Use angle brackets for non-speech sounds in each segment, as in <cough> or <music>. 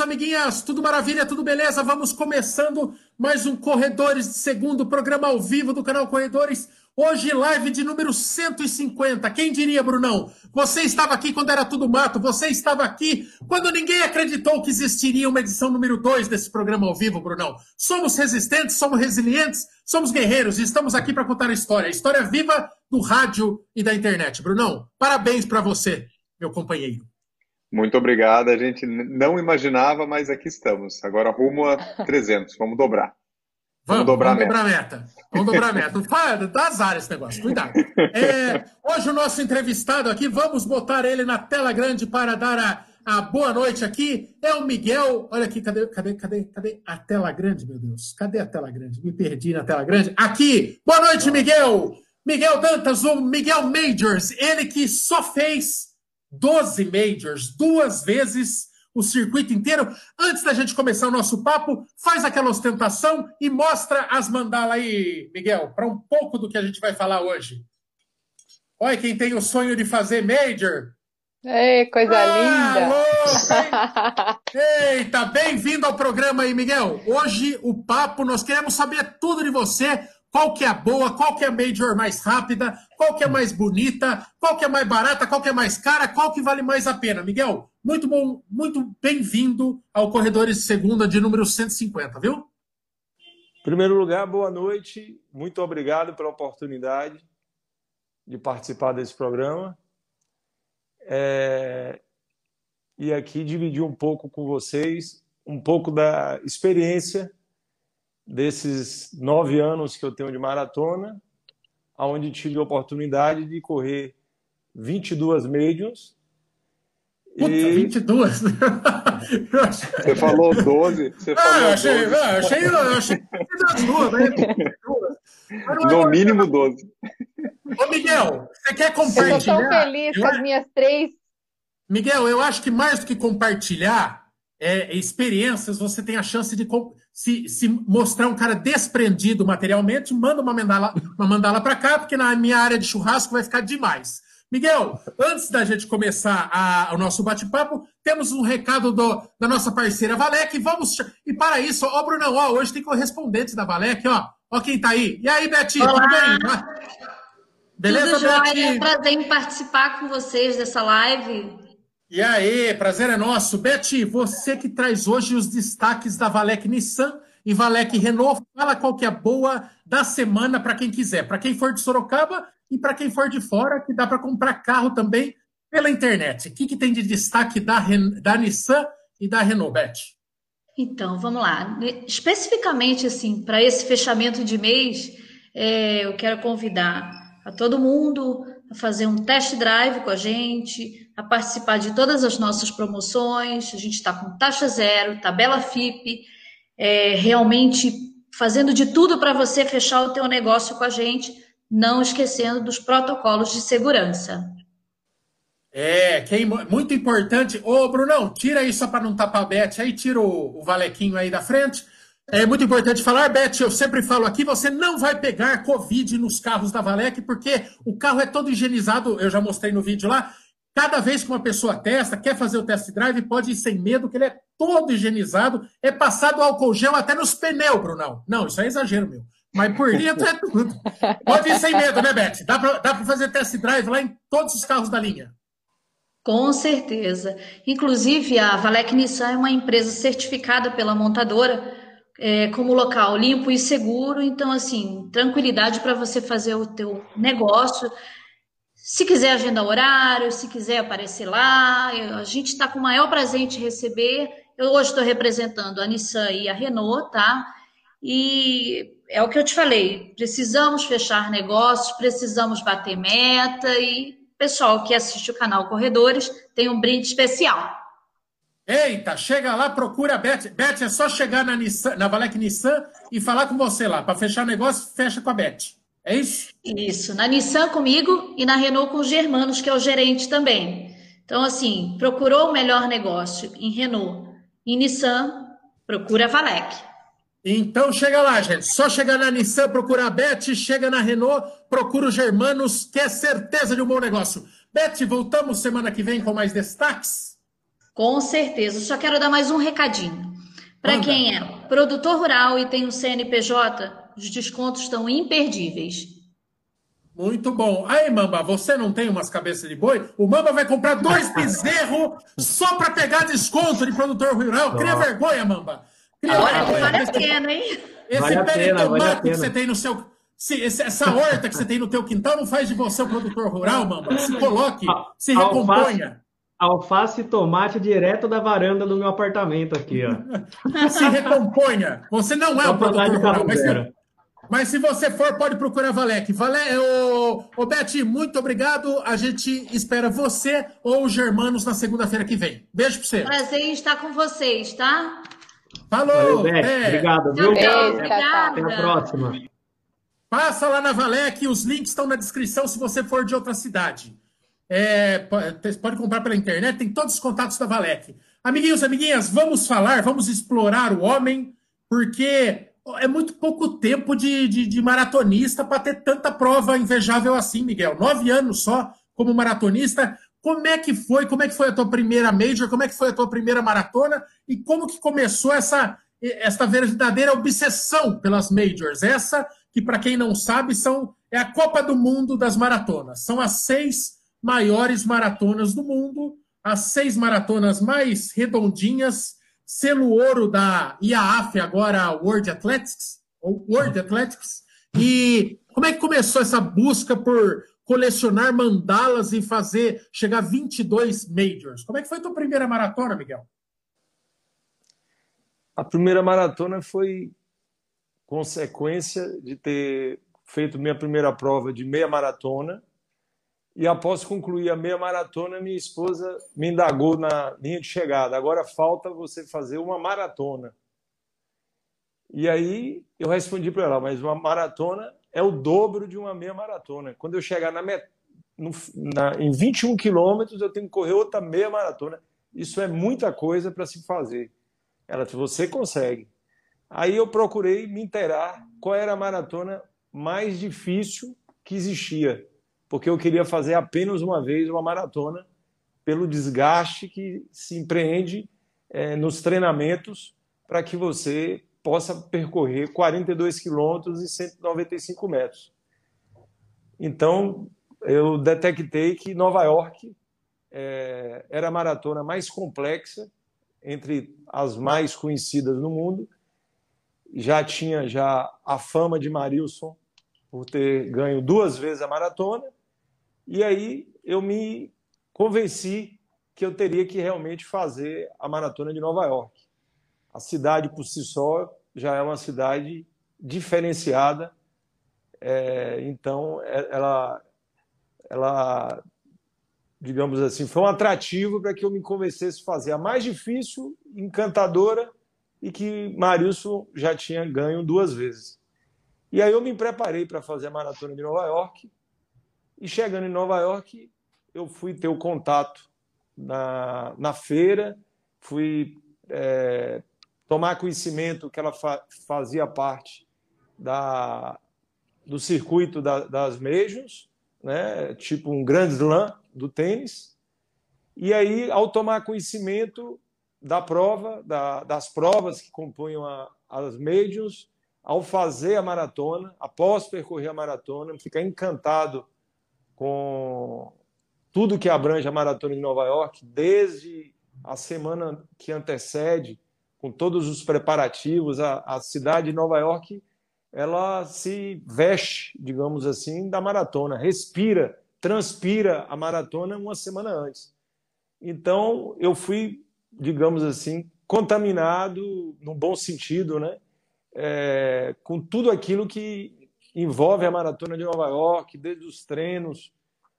amiguinhas? Tudo maravilha, tudo beleza? Vamos começando mais um Corredores de Segundo, programa ao vivo do canal Corredores. Hoje, live de número 150. Quem diria, Brunão? Você estava aqui quando era tudo mato, você estava aqui quando ninguém acreditou que existiria uma edição número 2 desse programa ao vivo, Brunão. Somos resistentes, somos resilientes, somos guerreiros e estamos aqui para contar a história, a história viva do rádio e da internet. Brunão, parabéns para você, meu companheiro. Muito obrigado. A gente não imaginava, mas aqui estamos. Agora rumo a <laughs> 300. Vamos dobrar. Vamos, vamos dobrar, vamos a dobrar a meta. Vamos dobrar a meta. <laughs> Dá azar esse negócio. Cuidado. É, hoje o nosso entrevistado aqui, vamos botar ele na tela grande para dar a, a boa noite aqui. É o Miguel. Olha aqui, cadê, cadê, cadê, cadê a tela grande, meu Deus? Cadê a tela grande? Me perdi na tela grande. Aqui. Boa noite, Miguel. Miguel Dantas, o Miguel Majors. Ele que só fez 12 majors, duas vezes o circuito inteiro. Antes da gente começar o nosso papo, faz aquela ostentação e mostra as mandalas aí, Miguel, para um pouco do que a gente vai falar hoje. Olha quem tem o sonho de fazer major. Ei, coisa ah, linda! <laughs> Eita, bem-vindo ao programa aí, Miguel. Hoje o papo, nós queremos saber tudo de você, qual que é a boa, qual que é a major mais rápida, qual que é mais bonita, qual que é mais barata, qual que é mais cara, qual que vale mais a pena. Miguel, muito bom, muito bem-vindo ao Corredores de Segunda de número 150, viu? Em primeiro lugar, boa noite. Muito obrigado pela oportunidade de participar desse programa. É... E aqui dividir um pouco com vocês um pouco da experiência desses nove anos que eu tenho de maratona, onde tive a oportunidade de correr 22 mediums. Puta, e... 22? <laughs> Você falou 12. Você ah, falou eu achei, 12. Eu achei, eu achei duas, né? No mínimo 12. Ô, Miguel, você quer compartilhar? Eu estou feliz com as minhas três. Miguel, eu acho que mais do que compartilhar é, experiências, você tem a chance de se, se mostrar um cara desprendido materialmente, manda uma mandala, uma mandala para cá, porque na minha área de churrasco vai ficar demais. Miguel, antes da gente começar a, o nosso bate-papo, temos um recado do, da nossa parceira Valec. Vamos e para isso, ó, Brunão, ó, hoje tem correspondentes da Valec, ó. Ó quem tá aí. E aí, Betinho, tudo bem? Beleza, tudo jóia. É um prazer em participar com vocês dessa live. E aí, prazer é nosso. Beth, você que traz hoje os destaques da Valec Nissan e Valec Renault, fala qual que é a boa da semana para quem quiser, para quem for de Sorocaba e para quem for de fora, que dá para comprar carro também pela internet. O que, que tem de destaque da, da Nissan e da Renault, Beth? Então, vamos lá. Especificamente, assim, para esse fechamento de mês, é, eu quero convidar a todo mundo a fazer um test drive com a gente, a participar de todas as nossas promoções. A gente está com taxa zero, tabela FIP, é, realmente fazendo de tudo para você fechar o teu negócio com a gente, não esquecendo dos protocolos de segurança. É, que é muito importante. Ô, Brunão, tira isso para não tapar a Beth aí, tira o, o valequinho aí da frente. É muito importante falar, Beth, eu sempre falo aqui, você não vai pegar Covid nos carros da Valec, porque o carro é todo higienizado, eu já mostrei no vídeo lá. Cada vez que uma pessoa testa, quer fazer o test drive, pode ir sem medo, que ele é todo higienizado, é passado álcool gel até nos pneus, Brunão. Não, isso é exagero, meu. Mas por dentro é <laughs> tudo. Pode ir sem medo, né, Beth? Dá para fazer test drive lá em todos os carros da linha. Com certeza. Inclusive, a Valec Nissan é uma empresa certificada pela montadora é, como local limpo e seguro. Então, assim, tranquilidade para você fazer o teu negócio. Se quiser agendar horário, se quiser aparecer lá, a gente está com o maior prazer em te receber. Eu hoje estou representando a Nissan e a Renault, tá? E é o que eu te falei, precisamos fechar negócios, precisamos bater meta e pessoal que assiste o canal Corredores tem um brinde especial. Eita, chega lá, procura a Beth. Beth, é só chegar na, Nissan, na Valec Nissan e falar com você lá. Para fechar negócio, fecha com a Beth. É isso? Isso. Na Nissan comigo e na Renault com os Germanos, que é o gerente também. Então, assim, procurou o melhor negócio em Renault. Em Nissan, procura a Valec. Então chega lá, gente. Só chegar na Nissan, procura a Beth, chega na Renault, procura os Germanos, que é certeza de um bom negócio. Beth, voltamos semana que vem com mais destaques? Com certeza. Só quero dar mais um recadinho. Para quem é produtor rural e tem um CNPJ, os descontos estão imperdíveis. Muito bom. Aí, Mamba, você não tem umas cabeças de boi? O Mamba vai comprar dois <laughs> bezerros só para pegar desconto de produtor rural. Cria vergonha, Mamba. Cria Agora vergonha. vale a pena, hein? Esse vale pé de tomate que você tem no seu. Se, essa horta que você tem no teu quintal não faz de você um produtor rural, Mamba. Se coloque, se recomponha. Alface e tomate direto da varanda do meu apartamento aqui, ó. <laughs> Se recomponha. Você não é um produtor rural, mas, mas se você for, pode procurar Valec. Vale... Ô, ô Beth, muito obrigado. A gente espera você ou os Germanos na segunda-feira que vem. Beijo pra você. Prazer em estar com vocês, tá? Falou! Valeu, é. Obrigado, viu? Beijo, Até a próxima. Passa lá na Valec, os links estão na descrição se você for de outra cidade. É, pode comprar pela internet, tem todos os contatos da Valec. Amiguinhos, amiguinhas, vamos falar, vamos explorar o homem, porque é muito pouco tempo de, de, de maratonista para ter tanta prova invejável assim, Miguel. Nove anos só como maratonista. Como é que foi? Como é que foi a tua primeira major? Como é que foi a tua primeira maratona? E como que começou essa, essa verdadeira obsessão pelas majors? Essa que, para quem não sabe, são é a Copa do Mundo das maratonas. São as seis maiores maratonas do mundo, as seis maratonas mais redondinhas selo ouro da IAAF, agora World Athletics, ou World Athletics. E como é que começou essa busca por colecionar mandalas e fazer chegar a 22 majors? Como é que foi a tua primeira maratona, Miguel? A primeira maratona foi consequência de ter feito minha primeira prova de meia maratona e após concluir a meia maratona, minha esposa me indagou na linha de chegada. Agora falta você fazer uma maratona. E aí eu respondi para ela, mas uma maratona é o dobro de uma meia maratona. Quando eu chegar na, met... no, na... em 21 quilômetros, eu tenho que correr outra meia maratona. Isso é muita coisa para se fazer. Ela disse, você consegue. Aí eu procurei me inteirar qual era a maratona mais difícil que existia porque eu queria fazer apenas uma vez uma maratona, pelo desgaste que se empreende é, nos treinamentos para que você possa percorrer 42 quilômetros e 195 metros. Então, eu detectei que Nova York é, era a maratona mais complexa entre as mais conhecidas no mundo. Já tinha já a fama de Marilson por ter ganho duas vezes a maratona e aí eu me convenci que eu teria que realmente fazer a maratona de Nova York. A cidade por si só já é uma cidade diferenciada, é, então é, ela, ela, digamos assim, foi um atrativo para que eu me convencesse a fazer a mais difícil, encantadora e que Marilson já tinha ganho duas vezes. E aí eu me preparei para fazer a maratona de Nova York e chegando em Nova York, eu fui ter o contato na, na feira, fui é, tomar conhecimento que ela fa fazia parte da, do circuito da, das Majors, né, tipo um grande slam do tênis. E aí, ao tomar conhecimento da prova, da, das provas que compunham a, as Majors, ao fazer a maratona, após percorrer a maratona, ficar encantado com tudo que abrange a Maratona de Nova York, desde a semana que antecede, com todos os preparativos, a, a cidade de Nova York ela se veste, digamos assim, da maratona, respira, transpira a maratona uma semana antes. Então, eu fui, digamos assim, contaminado, no bom sentido, né? É, com tudo aquilo que envolve a maratona de Nova York, desde os treinos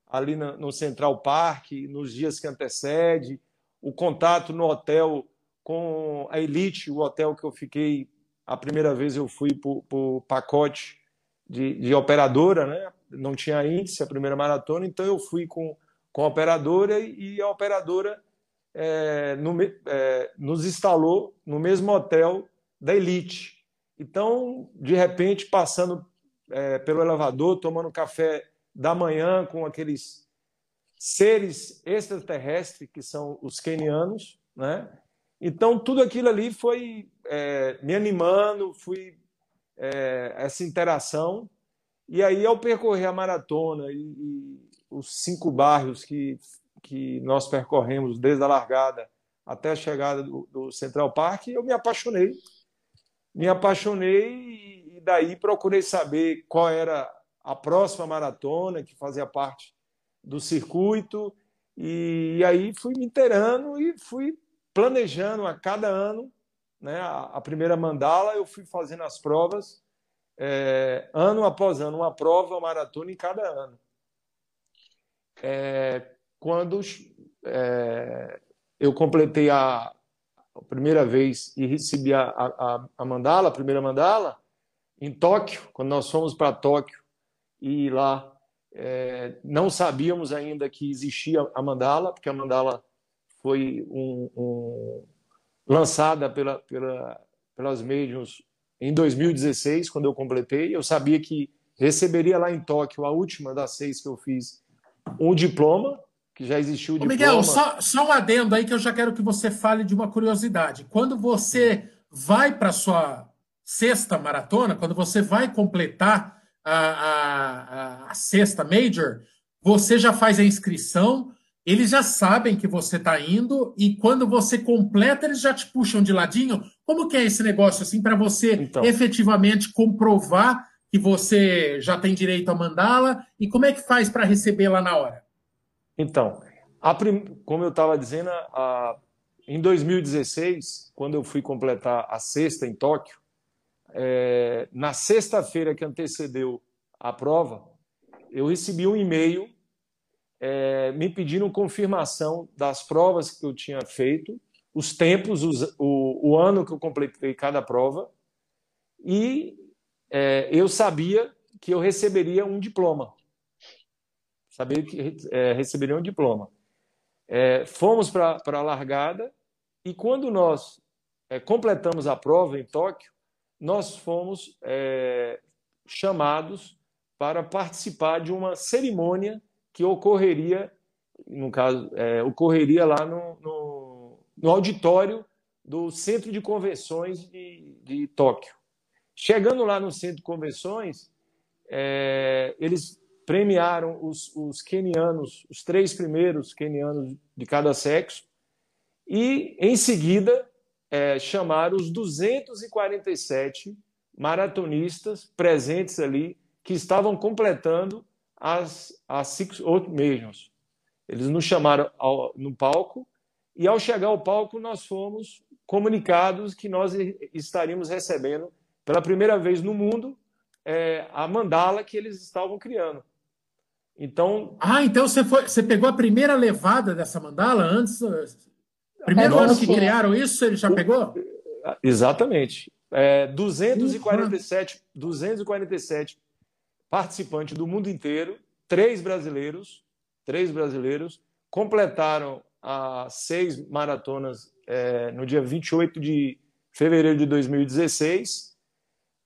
ali no Central Park, nos dias que antecede, o contato no hotel com a Elite, o hotel que eu fiquei a primeira vez eu fui por, pacote de, de, operadora, né? não tinha índice a primeira maratona, então eu fui com, com a operadora e a operadora é, no, é, nos instalou no mesmo hotel da Elite. Então, de repente, passando é, pelo elevador, tomando café da manhã com aqueles seres extraterrestres que são os quenianos, né? Então, tudo aquilo ali foi é, me animando, fui é, essa interação. E aí, ao percorrer a maratona e, e, os cinco bairros que, que nós percorremos desde a largada até a chegada do, do Central Park, eu me apaixonei. Me apaixonei e daí procurei saber qual era a próxima maratona que fazia parte do circuito. E, aí fui me inteirando e fui planejando a cada ano. Né, a primeira mandala eu fui fazendo as provas é, ano após ano, uma prova, uma maratona em cada ano. É, quando é, eu completei a, a, primeira vez e recebi a, a, a, mandala, a primeira mandala, em Tóquio, quando nós fomos para Tóquio e lá é, não sabíamos ainda que existia a mandala, porque a mandala foi um, um, lançada pela, pela, pelas mediums em 2016, quando eu completei. Eu sabia que receberia lá em Tóquio, a última das seis que eu fiz, um diploma, que já existiu o Ô, diploma. Miguel, só, só um adendo aí que eu já quero que você fale de uma curiosidade. Quando você vai para a sua sexta maratona, quando você vai completar a, a, a sexta major, você já faz a inscrição, eles já sabem que você está indo e quando você completa, eles já te puxam de ladinho. Como que é esse negócio assim para você então. efetivamente comprovar que você já tem direito a mandá-la e como é que faz para receber lá na hora? Então, prim... como eu estava dizendo, a... em 2016, quando eu fui completar a sexta em Tóquio, é... na sexta-feira que antecedeu a prova, eu recebi um e-mail é, me pedindo confirmação das provas que eu tinha feito, os tempos, os, o, o, ano que eu completei cada prova, e é, eu sabia que eu receberia um diploma. Sabia que é, receberia um diploma. É, fomos para a largada, e quando nós é, completamos a prova em Tóquio, nós fomos é, chamados para participar de uma cerimônia que ocorreria, no caso, é, ocorreria lá no, no, no, auditório do Centro de Convenções de, de Tóquio. Chegando lá no Centro de Convenções, é, eles premiaram os, os quenianos, os três primeiros quenianos de cada sexo, e em seguida é, chamaram os 247 maratonistas presentes ali que estavam completando as, as Six Old Majors. Eles nos chamaram ao, no palco e, ao chegar ao palco, nós fomos comunicados que nós estaríamos recebendo pela primeira vez no mundo é, a mandala que eles estavam criando. Então. Ah, então você, foi, você pegou a primeira levada dessa mandala antes? Primeiro ano que criaram isso, ele já pegou? Exatamente. É, 247, 247 participantes do mundo inteiro, três brasileiros, três brasileiros, completaram as seis maratonas é, no dia 28 de fevereiro de 2016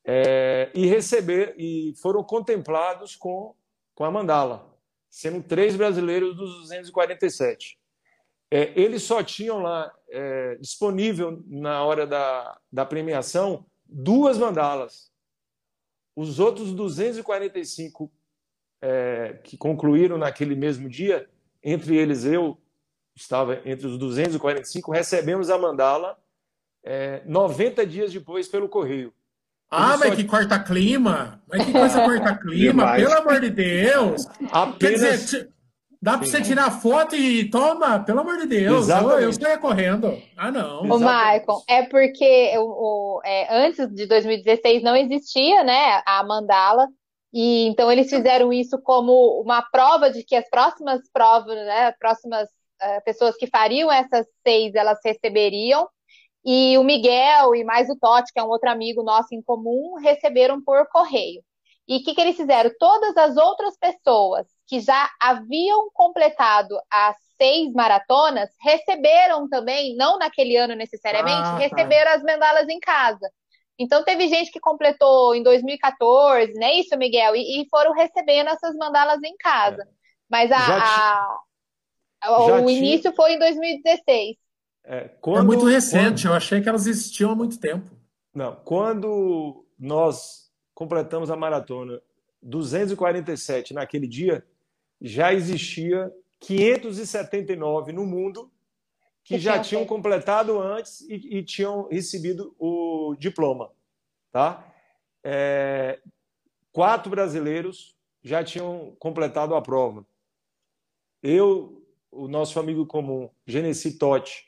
é, e receber e foram contemplados com, com a mandala, sendo três brasileiros dos 247. É, eles só tinham lá é, disponível na hora da, da premiação duas mandalas os outros 245 é, que concluíram naquele mesmo dia, entre eles eu estava entre os 245, recebemos a mandala é, 90 dias depois pelo correio. Ah, mas só... que corta clima! Mas que coisa <laughs> corta clima, pelo amor de Deus! Apenas... Quer dizer, Dá para você tirar foto e toma, pelo amor de Deus. Exatamente. Eu, eu saia correndo. Ah, não. O Maicon, é porque o, o é, antes de 2016 não existia né, a mandala. E então eles fizeram isso como uma prova de que as próximas provas, né, as próximas uh, pessoas que fariam essas seis, elas receberiam. E o Miguel e mais o Totti, que é um outro amigo nosso em comum, receberam por correio. E o que, que eles fizeram? Todas as outras pessoas que já haviam completado as seis maratonas receberam também, não naquele ano necessariamente, ah, tá. receberam as mandalas em casa. Então teve gente que completou em 2014, não é isso, Miguel? E, e foram recebendo essas mandalas em casa. É. Mas a, a, a o início foi em 2016. É, quando, é muito recente, quando... eu achei que elas existiam há muito tempo. Não, quando nós completamos a maratona 247 naquele dia, já existia 579 no mundo que já tinham completado antes e, e tinham recebido o diploma, tá? É, quatro brasileiros já tinham completado a prova. Eu, o nosso amigo comum, Genesi Totti,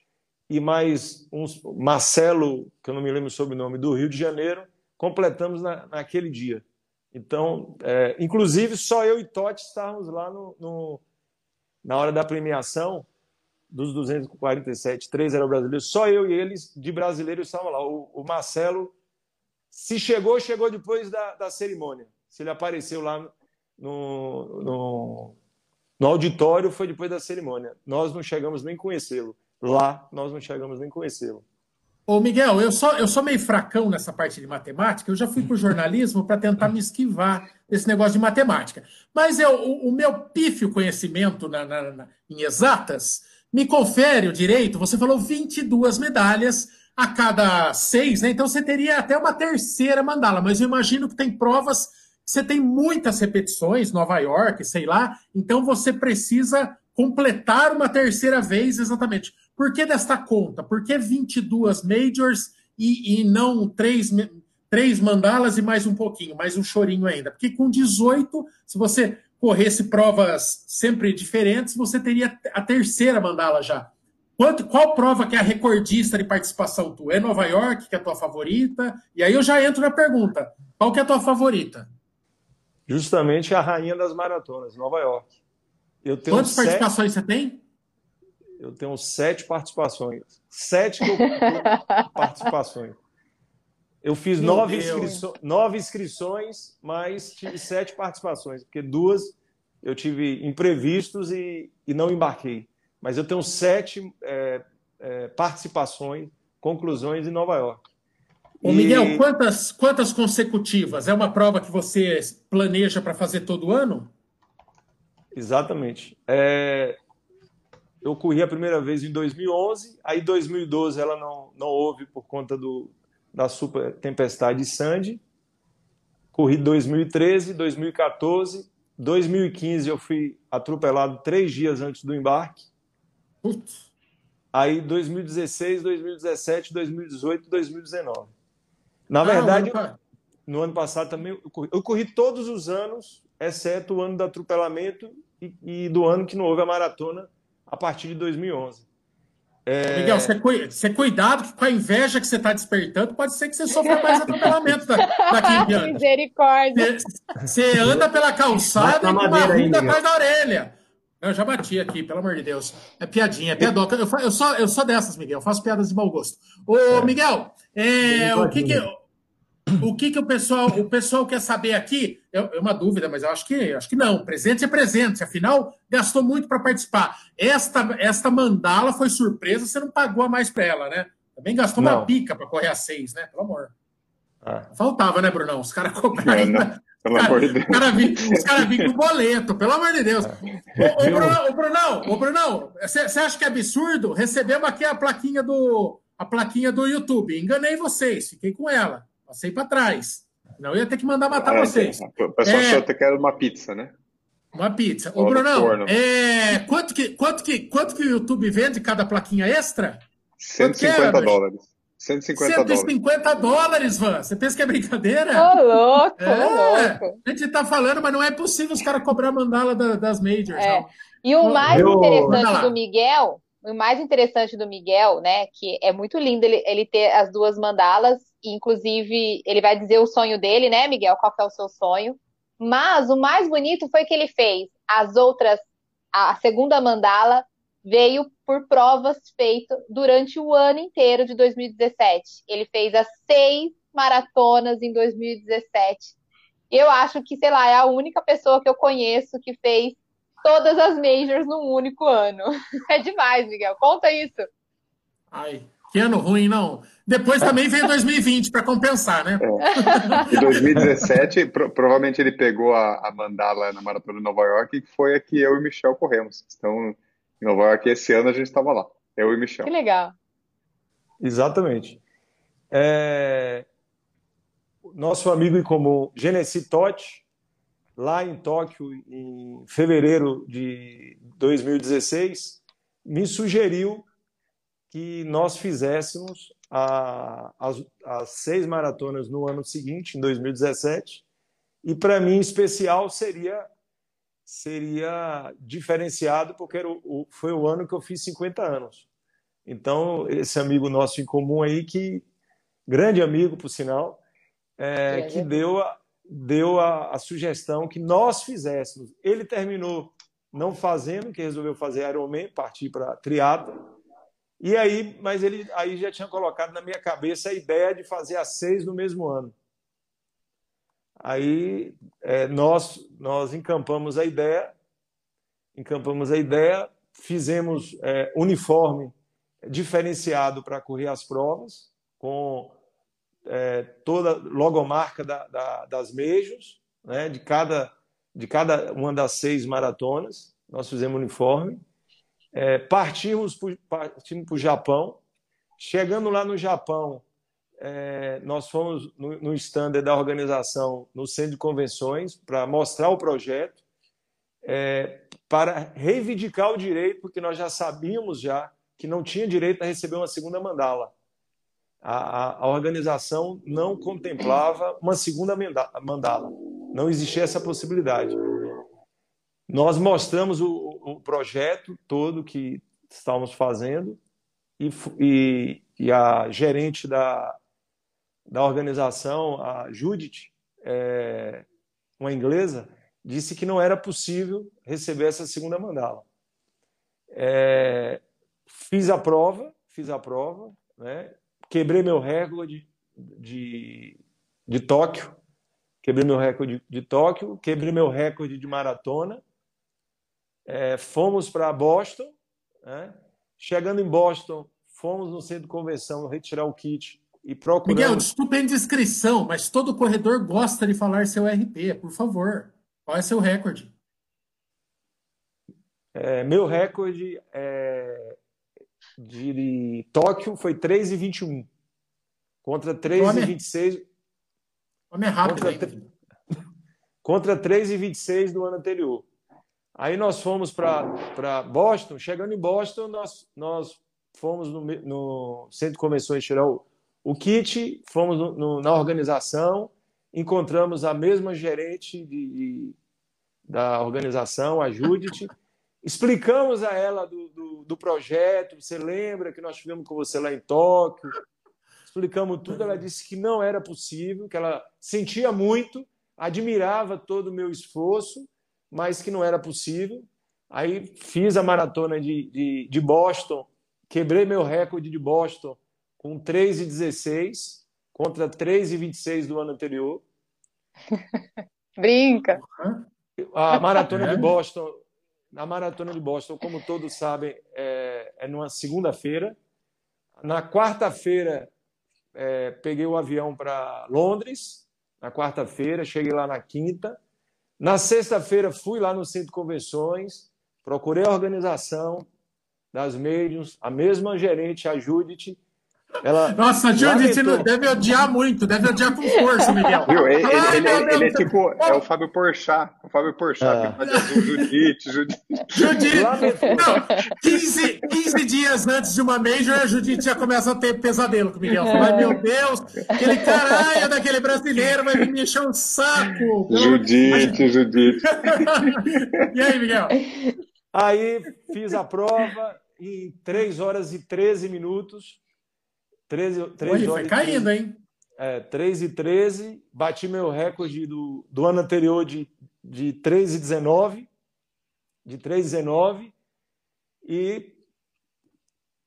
e mais uns, Marcelo, que eu não me lembro o sobrenome, do Rio de Janeiro, completamos na, naquele dia. Então, é, inclusive, só eu e Totti estávamos lá no, no, na hora da premiação dos 247, três eram brasileiros, só eu e eles de brasileiros estavam lá. O, o Marcelo, se chegou, chegou depois da, da cerimônia. Se ele apareceu lá no, no, no auditório, foi depois da cerimônia. Nós não chegamos nem conhecê-lo. Lá, nós não chegamos nem conhecê-lo. Ô, Miguel, eu sou, eu sou meio fracão nessa parte de matemática. Eu já fui para o jornalismo para tentar me esquivar desse negócio de matemática. Mas eu, o, o meu pífio conhecimento na, na, na, em exatas me confere o direito. Você falou 22 medalhas a cada seis, né? Então você teria até uma terceira mandala. Mas eu imagino que tem provas que você tem muitas repetições, Nova York, sei lá. Então você precisa completar uma terceira vez exatamente. Por que desta conta? Por que 22 majors e, e não três, três mandalas e mais um pouquinho, mais um chorinho ainda? Porque com 18, se você corresse provas sempre diferentes, você teria a terceira mandala já. Quanto, qual prova que é a recordista de participação tu? É Nova York, que é a tua favorita? E aí eu já entro na pergunta. Qual que é a tua favorita? Justamente a rainha das maratonas, Nova York. Eu tenho Quantas sete... participações você tem? Eu tenho sete participações. Sete <laughs> participações. Eu fiz nove, inscriço... nove inscrições, mas tive sete participações, porque duas eu tive imprevistos e, e não embarquei. Mas eu tenho sete é, é, participações, conclusões em Nova York. Ô, Miguel, e... quantas, quantas consecutivas? É uma prova que você planeja para fazer todo ano? Exatamente. É, eu corri a primeira vez em 2011, aí 2012 ela não, não houve por conta do, da super tempestade Sandy. Corri 2013, 2014, 2015 eu fui atropelado três dias antes do embarque. Putz. Aí 2016, 2017, 2018, 2019. Na ah, verdade, no ano passado também eu corri, eu corri todos os anos, exceto o ano do atropelamento e, e do ano que não houve a maratona a partir de 2011. É... Miguel, você, você cuidado que com a inveja que você está despertando, pode ser que você sofra mais atropelamento daqui em diante. <laughs> Misericórdia. Você, você anda pela calçada com uma ruga atrás da orelha. Eu já bati aqui, pelo amor de Deus. É piadinha, é piadoca. Eu, eu, sou, eu sou dessas, Miguel. Eu faço piadas de mau gosto. Ô, é. Miguel, é, o que que o que, que o pessoal o pessoal quer saber aqui? É, é uma dúvida, mas eu acho que acho que não. Presente é presente. Afinal, gastou muito para participar. Esta esta mandala foi surpresa. Você não pagou a mais para ela, né? Também gastou não. uma pica para correr a seis, né? Pelo amor. Ah. Faltava, né, Brunão? Os caras cobraram. Pelo cara, amor de Deus. Os caras vinham com boleto, pelo amor de Deus. Ô, ô, Brunão, ô, Brunão, ô, Brunão, você acha que é absurdo? Recebemos aqui a plaquinha do a plaquinha do YouTube. Enganei vocês, fiquei com ela. Passei para trás. Não ia ter que mandar matar ah, vocês. O pessoal é, que quer uma pizza, né? Uma pizza. Ô, Brunão, é, quanto, que, quanto, que, quanto que o YouTube vende cada plaquinha extra? 150 dólares. 150, 150 dólares, Van. Você pensa que é brincadeira? Ô, louco, é, louco. A gente tá falando, mas não é possível os caras cobrar mandala da, das majors. É. E o mais Eu... interessante do Miguel o mais interessante do Miguel, né, que é muito lindo ele, ele ter as duas mandalas, inclusive ele vai dizer o sonho dele, né, Miguel, qual é o seu sonho. Mas o mais bonito foi que ele fez as outras, a segunda mandala veio por provas feitas durante o ano inteiro de 2017. Ele fez as seis maratonas em 2017. Eu acho que, sei lá, é a única pessoa que eu conheço que fez todas as majors num único ano. <laughs> É demais, Miguel. Conta isso. Ai, que ano ruim, não. Depois também veio 2020 para compensar, né? É. Em 2017, pro, provavelmente ele pegou a, a mandala na Maratona de Nova York, que foi a que eu e o Michel corremos. Então, em Nova York, esse ano a gente estava lá. Eu e o Michel. Que legal. Exatamente. É... Nosso amigo em comum, Genesi Totti, lá em Tóquio, em fevereiro de 2016, me sugeriu que nós fizéssemos a, as, as seis maratonas no ano seguinte, em 2017, e para mim, em especial, seria seria diferenciado porque era o, foi o ano que eu fiz 50 anos. Então, esse amigo nosso em comum aí, que grande amigo, por sinal, é, que deu, a, deu a, a, sugestão que nós fizéssemos. Ele terminou não fazendo, que resolveu fazer Ironman, partir para triatlo. E aí, mas ele aí já tinha colocado na minha cabeça a ideia de fazer as seis no mesmo ano. Aí é, nós nós encampamos a ideia, encampamos a ideia, fizemos é, uniforme diferenciado para correr as provas, com é, toda logomarca da, da, das Mejos, né, de cada de cada uma das seis maratonas, nós fizemos uniforme. É, partimos para o Japão. Chegando lá no Japão, é, nós fomos no, no da organização no centro de convenções para mostrar o projeto, é, para reivindicar o direito, porque nós já sabíamos já que não tinha direito a receber uma segunda mandala. A, a, a organização não contemplava uma segunda mandala, não existia essa possibilidade. Nós mostramos o, o projeto todo que estávamos fazendo e, e, e a gerente da, da organização, a Judith, é, uma inglesa, disse que não era possível receber essa segunda mandala. É, fiz a prova, fiz a prova, né? quebrei meu recorde de, de, Tóquio, quebrei meu recorde de, de, Tóquio, quebrei meu recorde de maratona, é, fomos para Boston, né? chegando em Boston, fomos no centro de convenção retirar o kit e procuramos... Miguel, desculpa a indiscrição, mas todo corredor gosta de falar seu RP, por favor. Qual é seu recorde? É, meu recorde é, de Tóquio foi 3,21 contra 3,26. Homem é rápido. Contra, contra 3,26 do ano anterior. Aí nós fomos para Boston. Chegando em Boston, nós, nós fomos no, no centro de convenções tirar o, o kit, fomos no, no, na organização, encontramos a mesma gerente de, de, da organização, a Judith, explicamos a ela do, do, do, projeto. Você lembra que nós tivemos com você lá em Tóquio? Explicamos tudo. Ela disse que não era possível, que ela sentia muito, admirava todo o meu esforço, mas que não era possível. Aí fiz a maratona de, de, de Boston, quebrei meu recorde de Boston com 3,16 contra 3,26 do ano anterior. <laughs> Brinca. A maratona de é. Boston, a maratona de Boston, como todos sabem, é, é numa segunda-feira. Na quarta-feira, é, peguei o avião para Londres. Na quarta-feira, cheguei lá na quinta. Na sexta-feira, fui lá no centro de convenções, procurei a organização das médiums, a mesma gerente, a Judith, ela Nossa, a Judith deve odiar muito, deve odiar com força, Miguel. Viu? Ele, Ai, ele, ele, ele é tipo, é o Fábio Porchat, o Fábio Porchat, é. que faz Judith, Judith. Judith, não, 15, 15 dias antes de uma Major, a Judith já começa a ter pesadelo com o Miguel. Fala, meu Deus, aquele caralho daquele brasileiro vai me encher um saco. Judith, Mas... Judith. <laughs> e aí, Miguel? Aí fiz a prova em 3 horas e 13 minutos 13, 13 Ele foi caindo, 13, hein? É, 3 e 13. Bati meu recorde do, do ano anterior de, de 3 e 19. De 3 e 19. E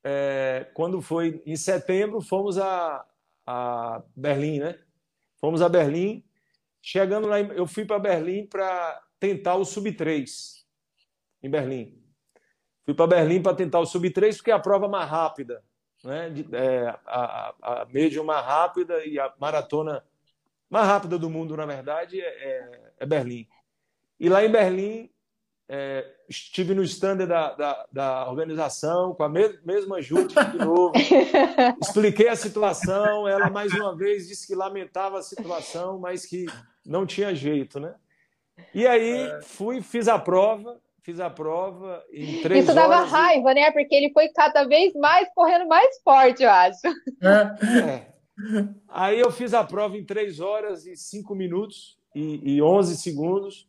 é, quando foi em setembro, fomos a, a Berlim, né? Fomos a Berlim. Chegando lá, eu fui para Berlim para tentar o Sub-3 em Berlim. Fui para Berlim para tentar o Sub-3 porque é a prova mais rápida né? É, a, a média mais rápida e a maratona mais rápida do mundo, na verdade, é, é, é Berlim. E lá em Berlim, é, estive no stand da, da, da, organização com a me mesma Júlia de novo. <laughs> Expliquei a situação, ela mais uma vez disse que lamentava a situação, mas que não tinha jeito, né? E aí é. fui, fiz a prova, fiz a prova em três Isso dava raiva, né? Porque ele foi cada vez mais correndo mais forte, eu acho. É. é. Aí eu fiz a prova em três horas e cinco minutos e, e 11 segundos.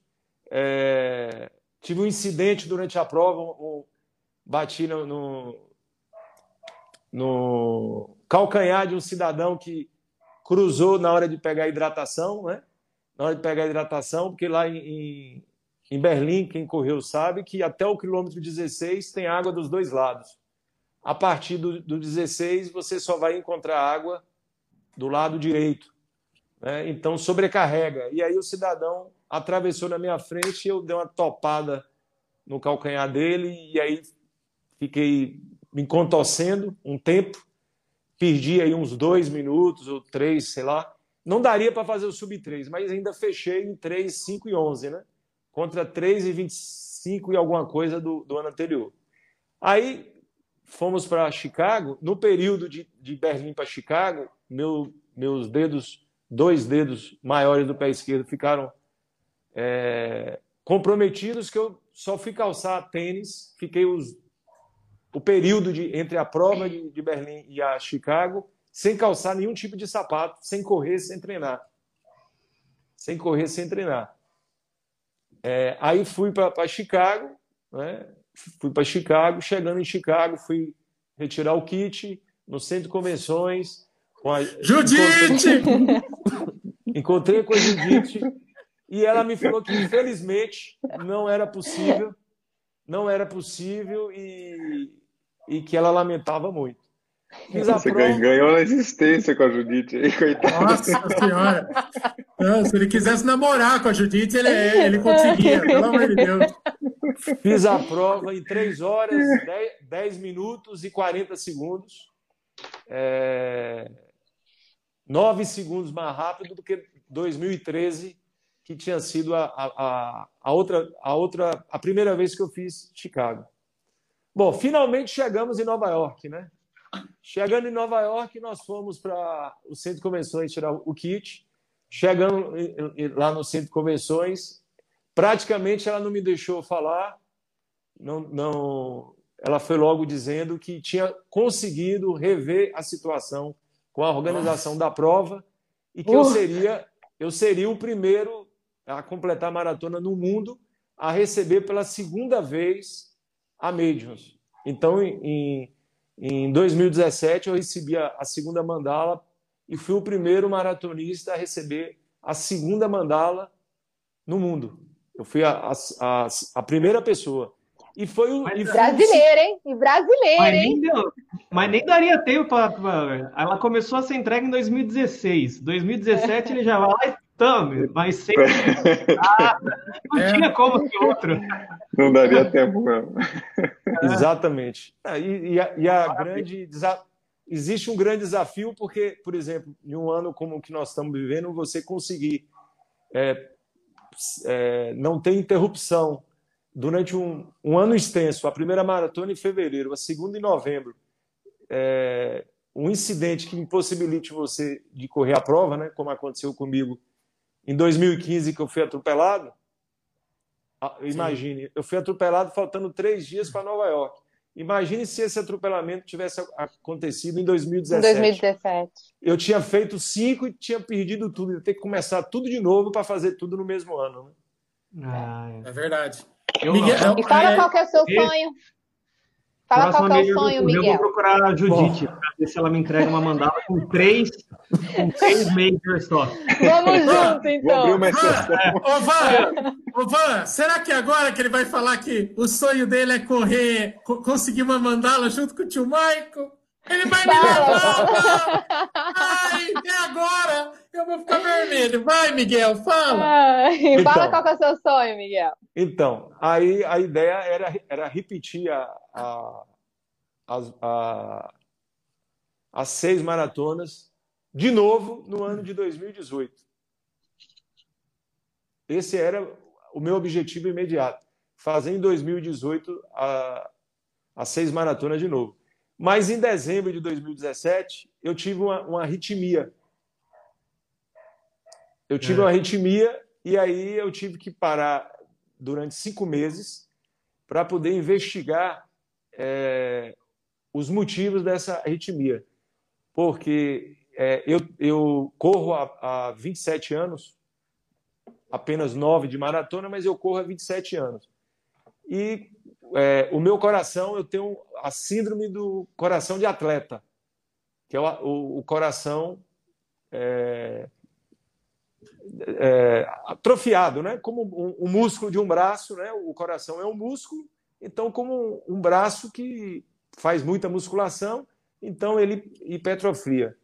É, tive um incidente durante a prova, um, bati no, no, no, calcanhar de um cidadão que cruzou na hora de pegar a hidratação, né? Na hora de pegar a hidratação, porque lá em, em Berlim, quem correu sabe que até o quilômetro 16 tem água dos dois lados. A partir do, do 16, você só vai encontrar água do lado direito. Né? Então sobrecarrega. E aí o cidadão atravessou na minha frente e eu dei uma topada no calcanhar dele e aí fiquei me contorcendo um tempo. Perdi aí uns dois minutos ou três, sei lá. Não daria para fazer o sub-3, mas ainda fechei em 3, 5 e 11, né? Contra 3 e 25 e alguma coisa do, do ano anterior. Aí fomos para Chicago. No período de, de Berlim para Chicago, meu, meus dedos dois dedos maiores do pé esquerdo ficaram é, comprometidos que eu só fui calçar tênis, fiquei os, o período de, entre a prova de, de Berlim e a Chicago sem calçar nenhum tipo de sapato, sem correr, sem treinar. Sem correr, sem treinar. É, aí fui para Chicago, né? fui para Chicago, chegando em Chicago, fui retirar o kit no centro de convenções, a... Judite! <laughs> Encontrei com a Judite e ela me falou que, infelizmente, não era possível, não era possível e, e que ela lamentava muito. Você ganhou na existência com a Judite aí, coitado. Nossa senhora! Não, se ele quisesse namorar com a Judite, ele, ele conseguia, pelo amor de Deus. Fiz a prova em 3 horas, 10, 10 minutos e 40 segundos. É nove segundos mais rápido do que 2013, que tinha sido a, a, a, outra, a outra, a primeira vez que eu fiz Chicago. Bom, finalmente chegamos em Nova York, né? Chegando em Nova York, nós fomos para o centro de convenções tirar o kit. Chegando lá no centro de convenções, praticamente ela não me deixou falar. Não, não, ela foi logo dizendo que tinha conseguido rever a situação com a organização Nossa. da prova e que uh. eu seria eu seria o primeiro a completar a maratona no mundo a receber pela segunda vez a Majors. Então, em, em 2017, eu recebi a, a segunda mandala e fui o primeiro maratonista a receber a segunda mandala no mundo. Eu fui a, a, a primeira pessoa. E foi o. E brasileiro, hein? E brasileiro, mas hein? Nem deu, mas nem daria tempo para. Ela começou a ser entregue em 2016. 2017 ele já vai lá e tome, mas sem nada. Não é. tinha como ser outro. Não daria tempo mesmo. É. Exatamente. Ah, e, e, a, e a grande. Existe um grande desafio, porque, por exemplo, em um ano como o que nós estamos vivendo, você conseguir é, é, não ter interrupção durante um, um, ano extenso, a primeira maratona em fevereiro, a segunda em novembro, é, um incidente que impossibilite você de correr a prova, né, como aconteceu comigo em 2015, que eu fui atropelado. Imagine, Sim. eu fui atropelado faltando três dias para Nova York. Imagine se esse atropelamento tivesse acontecido em 2017. 2017. Eu tinha feito cinco e tinha perdido tudo. Eu ter que começar tudo de novo para fazer tudo no mesmo ano. Né? Ah, é. é verdade. Eu, Miguel, e fala é, qual que é o seu sonho. Fala qual é o sonho, Miguel. Eu vou procurar a Judite para ver se ela me entrega uma mandala com três, com três majors só. Vamos junto, então. Ô, Van, ô, Van, será que agora que ele vai falar que o sonho dele é correr, conseguir uma mandala junto com o tio Michael? Ele vai me levar! Ai, é agora! Eu vou ficar vermelho. Vai, Miguel, fala! Ai, então, fala qual é o seu sonho, Miguel. Então, aí a ideia era, era repetir a, a, as, a, as seis maratonas de novo no ano de 2018. Esse era o meu objetivo imediato. fazer em 2018 a, a seis maratonas de novo. Mas em dezembro de 2017, eu tive uma, uma arritmia. Eu tive é. uma arritmia e aí eu tive que parar durante cinco meses para poder investigar é, os motivos dessa arritmia. Porque é, eu, eu corro há, há 27 anos, apenas nove de maratona, mas eu corro há 27 anos. E é, o meu coração, eu tenho a síndrome do coração de atleta, que é o, o, o coração é, é, atrofiado, né? Como um, um, músculo de um braço, né? O coração é um músculo, então como um, um braço que faz muita musculação, então ele hipertrofia.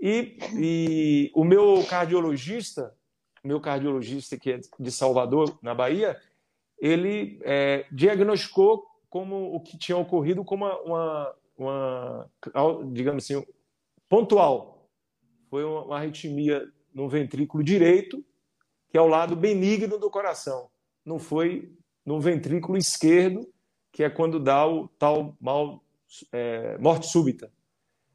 E, e o meu cardiologista, meu cardiologista que é de Salvador, na Bahia, ele é, diagnosticou como o que tinha ocorrido como uma, uma, uma digamos assim, pontual. Foi uma, uma arritmia no ventrículo direito, que é o lado benigno do coração. Não foi no ventrículo esquerdo, que é quando dá o tal mal é, morte súbita.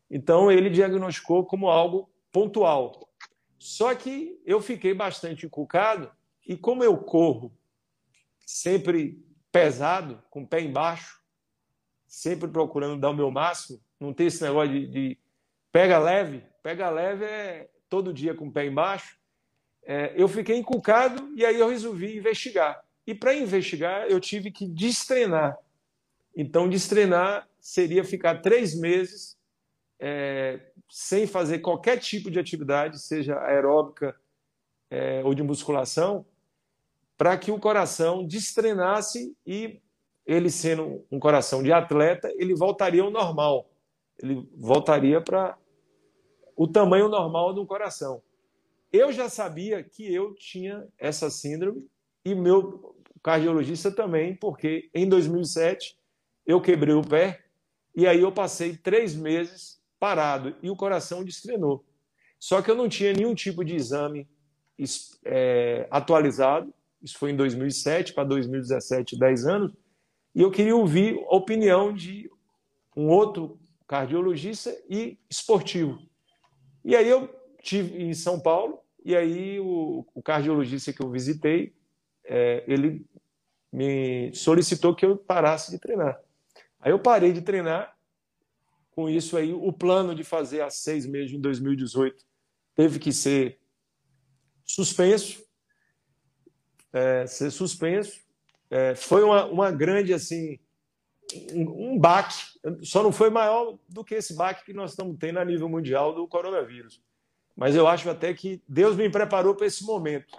Então ele diagnosticou como algo pontual. Só que eu fiquei bastante encucado e como eu corro sempre pesado, com o pé embaixo, sempre procurando dar o meu máximo, não tem esse negócio de, de pega leve, pega leve é todo dia com o pé embaixo. É, eu fiquei encucado e aí eu resolvi investigar. E para investigar, eu tive que destreinar. Então, destreinar seria ficar três meses é, sem fazer qualquer tipo de atividade, seja aeróbica é, ou de musculação, para que o coração destreinasse e ele sendo um coração de atleta, ele voltaria ao normal. Ele voltaria para o tamanho normal do coração. Eu já sabia que eu tinha essa síndrome e meu cardiologista também, porque em 2007 eu quebrei o pé e aí eu passei três meses parado e o coração destrenou. Só que eu não tinha nenhum tipo de exame é, atualizado isso foi em 2007 para 2017, 10 anos, e eu queria ouvir a opinião de um outro cardiologista e esportivo. E aí eu tive em São Paulo, e aí o, o cardiologista que eu visitei, é, ele me solicitou que eu parasse de treinar. Aí eu parei de treinar, com isso aí o plano de fazer há seis meses em 2018 teve que ser suspenso, é, ser suspenso. É, foi uma, uma grande, assim, um, um baque. Só não foi maior do que esse baque que nós estamos tendo a nível mundial do coronavírus. Mas eu acho até que Deus me preparou para esse momento,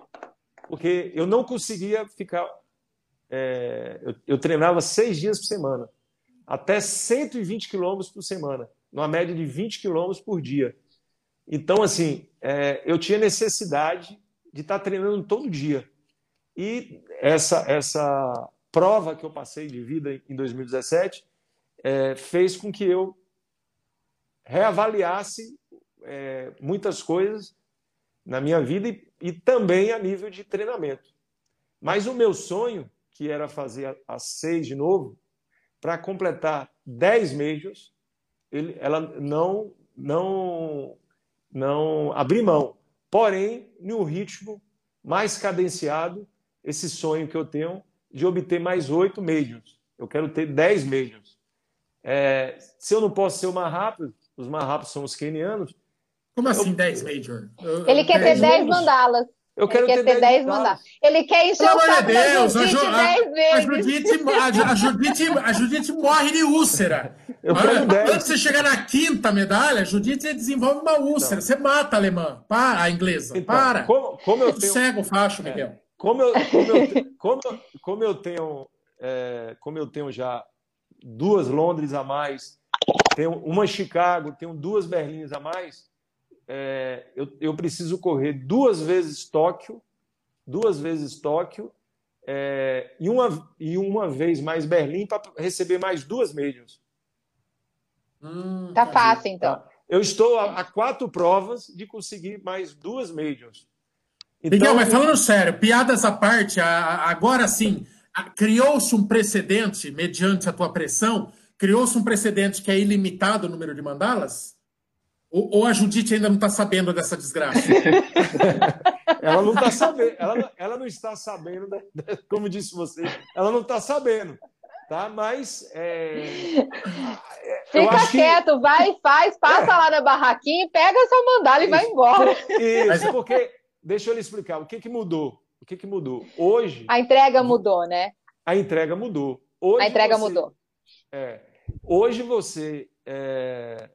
porque eu não conseguia ficar. É, eu, eu, treinava seis dias por semana, até 120 quilômetros por semana, numa média de 20 quilômetros por dia. Então, assim, é, eu tinha necessidade de estar treinando todo dia. E essa, essa prova que eu passei de vida em 2017 é, fez com que eu reavaliasse é, muitas coisas na minha vida e, e, também a nível de treinamento. Mas o meu sonho, que era fazer a, seis de novo, para completar dez majors, ela não, não, não abri mão. Porém, em um ritmo mais cadenciado esse sonho que eu tenho de obter mais oito majors. Eu quero ter dez majors. É, se eu não posso ser o mais rápido, os mais rápidos são os kenianos. Como assim 10 majors? Ele quer ter 10 mandalas. Eu quero ele quer ter 10 mandalas. Ele quer encher Pelo o saco de Deus, a, Judite a, a, Judite, a, Judite, a Judite morre de úlcera. Eu quero 10. Quando você chegar na quinta medalha, a Judite desenvolve uma úlcera. Então. Você mata a alemã. Para, a inglesa. Então, para. Como, como eu tenho... Cego facho, Miguel. É. Como eu, como eu, <laughs> como, como eu tenho, é, como eu tenho já duas Londres a mais, tenho uma Chicago, tenho duas Berlins a mais, é, eu, eu preciso correr duas vezes Tóquio, duas vezes Tóquio é, e, uma, e uma vez mais Berlim para receber mais duas majors. Hum, tá fácil, então. Eu estou a, a, quatro provas de conseguir mais duas majors. Então, Miguel, mas falando sério, piadas à parte, agora sim, criou-se um precedente, mediante a tua pressão, criou-se um precedente que é ilimitado o número de mandalas? Ou, ou a Judite ainda não está sabendo dessa desgraça? <laughs> ela não está sabendo, ela, ela não está sabendo, como disse você, ela não está sabendo tá? Mas é... fica quieto, que... vai, faz, passa é. lá na barraquinha, pega seu mandala e vai embora. Isso, porque deixa eu lhe explicar o que que mudou. O que que mudou hoje? A entrega mudou, né? A entrega mudou. Hoje a entrega você... mudou. É, hoje você, é...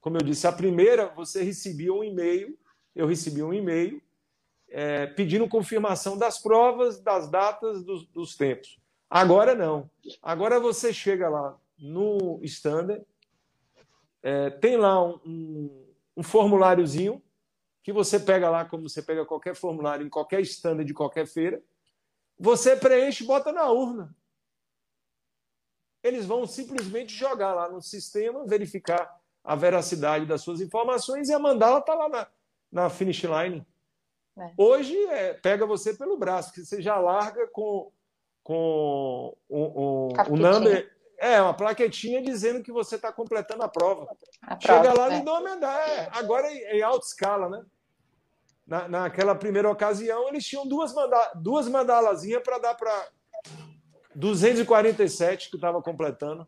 como eu disse, a primeira você recebia um e-mail, eu recebi um e-mail é, pedindo confirmação das provas, das datas, dos, dos tempos. Agora não. Agora você chega lá no standard, é, tem lá um, um, um, formuláriozinho que você pega lá, como você pega qualquer formulário em qualquer standard de qualquer feira, você preenche e bota na urna. Eles vão simplesmente jogar lá no sistema, verificar a veracidade das suas informações e a mandala está lá na, na finish line. É. Hoje é, pega você pelo braço, que você já larga com com o, o, o number. É, uma plaquetinha dizendo que você está completando a prova. A Chega prova, lá é. e dá uma medalha. Agora em, em alta escala, né? Na, naquela primeira ocasião, eles tinham duas, manda duas mandalazinhas para dar para 247 que estava completando.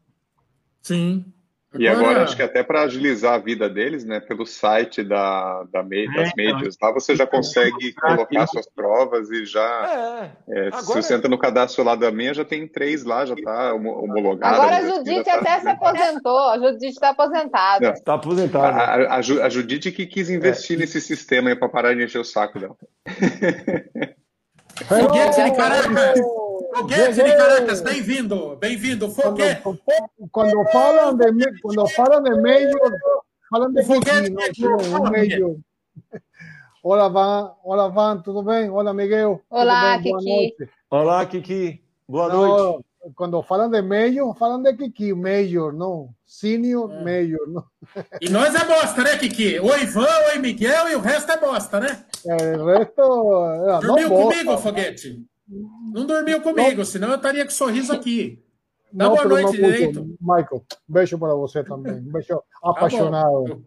Sim. E agora, acho que até para agilizar a vida deles, né, pelo site da, da, das é, médias, lá você já consegue colocar suas provas e já. É, é, agora... Se você entra no cadastro lá da minha, já tem três lá, já está homologado. Agora a Judite tá... até se aposentou, a Judite está aposentada. Está aposentada. A, a, a, Judite que quis investir é. nesse sistema para parar de encher o saco dela. Caracas! Foguete de Caracas, bem-vindo! Bem-vindo, Foguete! Quando, quando, falam de, quando falam de meio, falam de Foguete, no, meio. Olá, Van. Olá, Van, tudo bem? Olá, Miguel. Olá, Kiki. Olá, Kiki. Boa noite. quando falam de meio, falam de Kiki, major, não. Senior, é. major. Não. E nós é bosta, né, Kiki? O Ivan, o Miguel e o resto é bosta, né? É, o resto. É, dormiu comigo, bosta. Foguete? Não dormiu comigo, não. senão eu estaria com sorriso aqui. Dá não, boa noite direito. Michael, beijo para você também. Um <laughs> beijo tá apaixonado.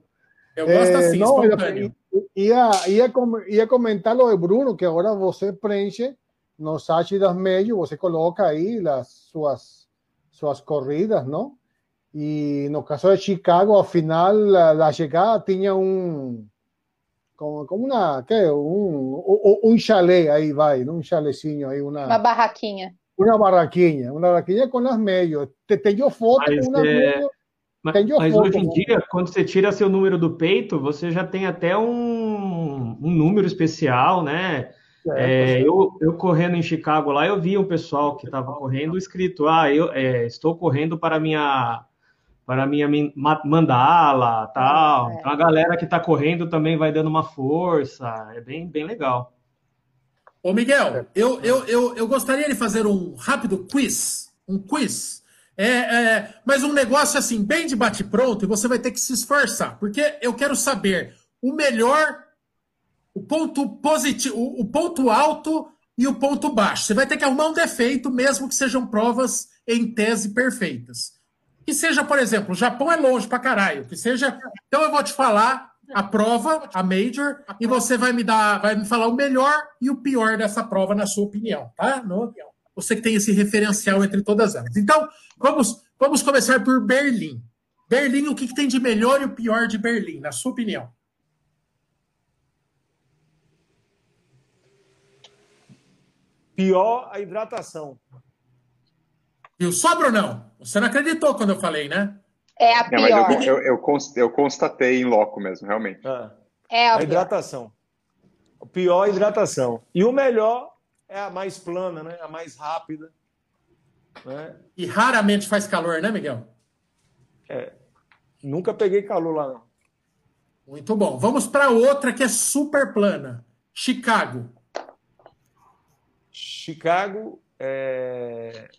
eu, eu gosto assim, eh, não, ia, ia, ia comentar lo de Bruno, que agora você preenche nos sites das você coloca aí as suas, suas corridas, não? E no caso de Chicago, ao final, da chegada tinha um como, como uma, que um, um, um chalé aí vai, um chalezinho aí, uma, uma barraquinha. Uma barraquinha, uma barraquinha com as meios. Tenho foto mas, com é... Mas, mas foto, hoje em dia, quando você tira seu número do peito, você já tem até um, um número especial, né? É, eu, eu correndo em Chicago lá, eu vi um pessoal que estava correndo escrito: Ah, eu é, estou correndo para minha para minha mandala, tal. É. Então a galera que está correndo também vai dando uma força, é bem, bem legal. Ô Miguel, eu, eu, eu, eu gostaria de fazer um rápido quiz, um quiz, é, é, mas um negócio assim, bem de bate-pronto, e você vai ter que se esforçar, porque eu quero saber o melhor, o ponto positivo, o, o ponto alto e o ponto baixo. Você vai ter que arrumar um defeito, mesmo que sejam provas em tese perfeitas. Que seja, por exemplo, o Japão é longe pra caralho. Que seja. Então eu vou te falar a prova, a major, e você vai me dar, vai me falar o melhor e o pior dessa prova, na sua opinião, tá? No, você que tem esse referencial entre todas elas. Então, vamos, vamos começar por Berlim. Berlim, o que, que tem de melhor e o pior de Berlim, na sua opinião? Pior a hidratação. Viu? Sobra ou não? Você não acreditou quando eu falei, né? É a pior. Não, mas eu, eu, eu, eu constatei em loco mesmo, realmente. Ah, é a, a hidratação. O pior é a hidratação. E o melhor é a mais plana, né? A mais rápida. Né? E raramente faz calor, né, Miguel? É. Nunca peguei calor lá, não. Muito bom. Vamos para outra que é super plana. Chicago. Chicago é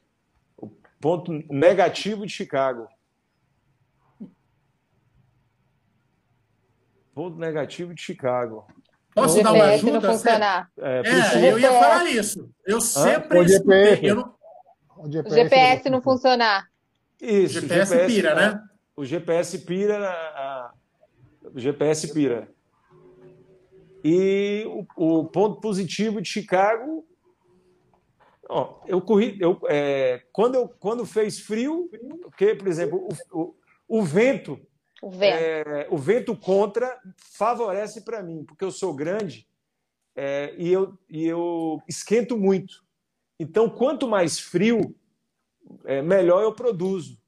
Ponto negativo de Chicago. Ponto negativo de Chicago. Posso dar uma ajuda? Funcionar. É, é eu ia falar isso. Eu sempre escutei. Eu não, O GPS, o GPS não funcionar. Isso, o GPS, GPS pira, né? O GPS pira, a, o GPS pira. E o, o, ponto positivo de Chicago, ó, eu corri, eu, é, quando, eu, quando fez frio, porque, por exemplo, o, o, o vento, o vento. É, o vento contra favorece para mim, porque eu sou grande é, e, eu, e eu esquento muito. Então, quanto mais frio, é, melhor eu produzo.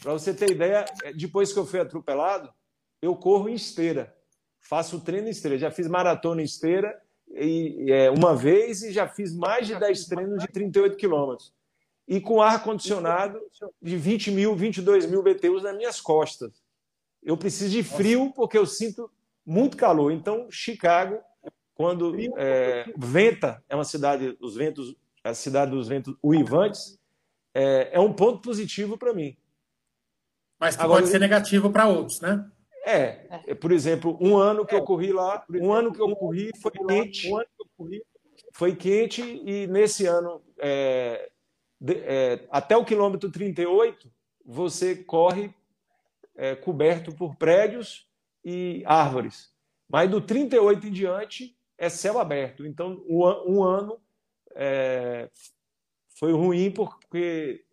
Para você ter ideia, é, depois que eu fui atropelado, eu corro em esteira. Faço treino em esteira. Já fiz maratona em esteira e, é, uma vez e já fiz mais de 10 treinos de 38 quilômetros. E com ar-condicionado de 20 mil, 22 mil BTUs nas minhas costas. Eu preciso de frio porque eu sinto muito calor. Então, Chicago, quando é, venta, é uma cidade, os ventos, a cidade dos ventos uivantes, é, é um ponto positivo para mim. Mas que Agora, pode ser negativo para outros, né? É, é, por exemplo, um ano que eu corri lá, um ano que eu corri foi quente, foi quente e nesse ano, é, é, até o quilômetro 38, você corre é, coberto por prédios e árvores. Mas do 38 em diante é céu aberto. Então, um, um ano é, foi ruim porque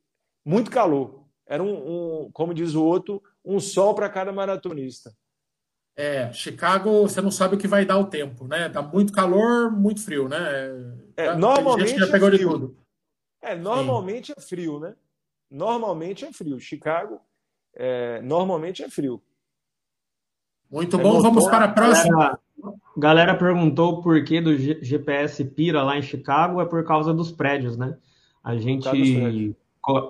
muito calor. Era um, um como diz o outro, um sol para cada maratonista. É, Chicago, você não sabe o que vai dar o tempo, né? Dá muito calor, muito frio, né? É, normalmente já pegou é frio. de tudo. É, normalmente Sim. é frio, né? Normalmente é frio. Chicago, é, normalmente é frio. Muito é bom, vamos para a próxima. Galera, galera perguntou o porquê do GPS Pira lá em Chicago, é por causa dos prédios, né? A gente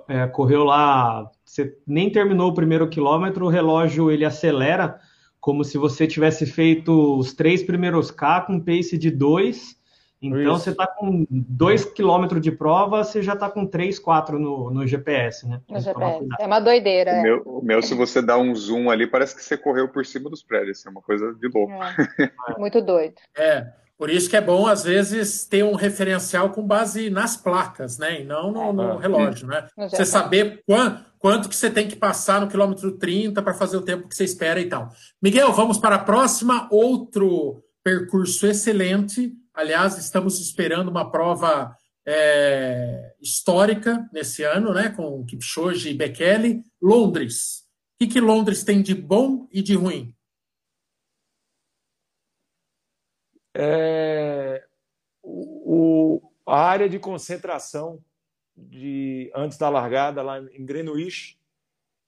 é, correu lá, você nem terminou o primeiro quilômetro, o relógio ele acelera como se você tivesse feito os três primeiros K com pace de 2. Então Isso. você está com 2 km de prova, você já está com 3, 4 no, no GPS, né? No GPS. É uma doideira. O, é. meu, o meu, se você dá um zoom ali, parece que você correu por cima dos prédios. É uma coisa de louco. É. Muito doido. É. Por isso que é bom, às vezes, ter um referencial com base nas placas, né? E não no, no relógio, né? Você saber quanto, quanto que você tem que passar no quilômetro 30 para fazer o tempo que você espera e tal. Miguel, vamos para a próxima. Outro percurso excelente. Aliás, estamos esperando uma prova é, histórica nesse ano, né? Com Kipchoge e Bekele. Londres. O que, que Londres tem de bom e de ruim? É, o, a área de concentração de antes da largada lá em Greenwich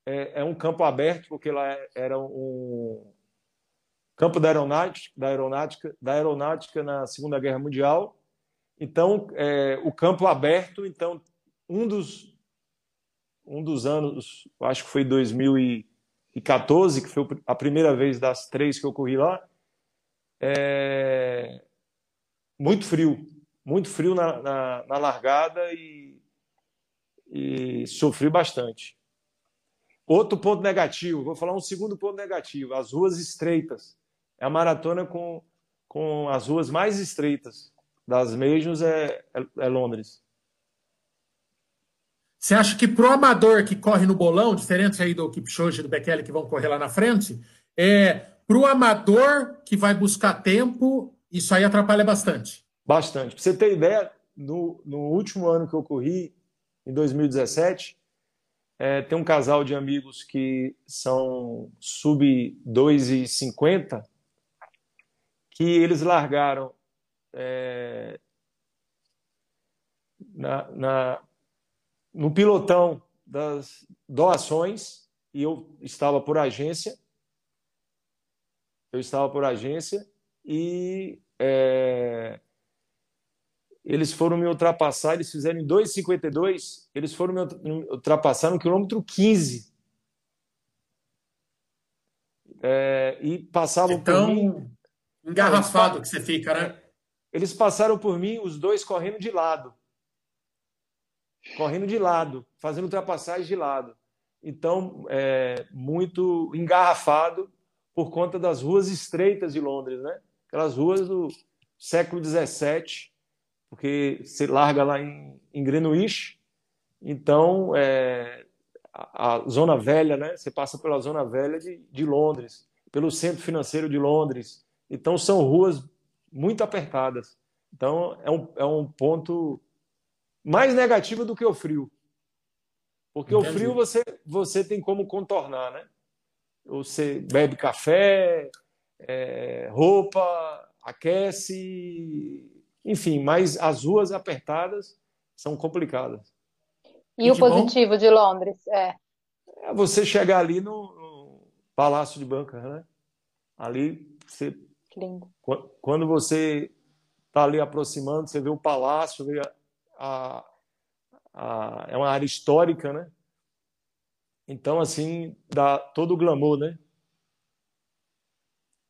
é, é um campo aberto porque lá era um campo da aeronáutica, da aeronáutica, da aeronáutica na Segunda Guerra Mundial. Então, é, o campo aberto, então um dos um dos anos, acho que foi 2014, que foi a primeira vez das três que eu corri lá, é, muito frio, muito frio na, na, na largada e, e sofri bastante. Outro ponto negativo, vou falar um segundo ponto negativo: as ruas estreitas. É a maratona com, com as ruas mais estreitas das Majors é, é, é Londres. Você acha que pro amador que corre no bolão, diferente aí do Kipchoge e do Bekele que vão correr lá na frente, é, para o amador que vai buscar tempo, isso aí atrapalha bastante. Bastante. Para você ter ideia, no, no, último ano que eu corri, em 2017, é, tem um casal de amigos que são sub 2,50 que eles largaram é, na, na, no pilotão das doações e eu estava por agência eu estava por agência e é, eles foram me ultrapassar, eles fizeram em 2,52, eles foram me ultrapassar no quilômetro 15. É, e passavam então, por mim. Engarrafado que você fica, né? Eles passaram por mim, os dois correndo de lado. Correndo de lado, fazendo ultrapassagem de lado. Então, é, muito engarrafado por conta das ruas estreitas de Londres, né? Aquelas ruas do século XVII, porque você larga lá em, em Greenwich Então, é, a, a, Zona Velha, né? Você passa pela Zona Velha de, de Londres, pelo Centro Financeiro de Londres. Então, são ruas muito apertadas. Então, é um, é um ponto mais negativo do que o frio. Porque Entendi. o frio você, você tem como contornar, né? Você bebe café, é, roupa, aquece, enfim, mas as ruas apertadas são complicadas. E, e o positivo bom, de Londres? É. é você chegar ali no, no Palácio de Buckingham, né? Ali, você, Lindo. quando você está ali aproximando, você vê o palácio, vê a, a, a, é uma área histórica, né? Então, assim, dá todo o glamour, né?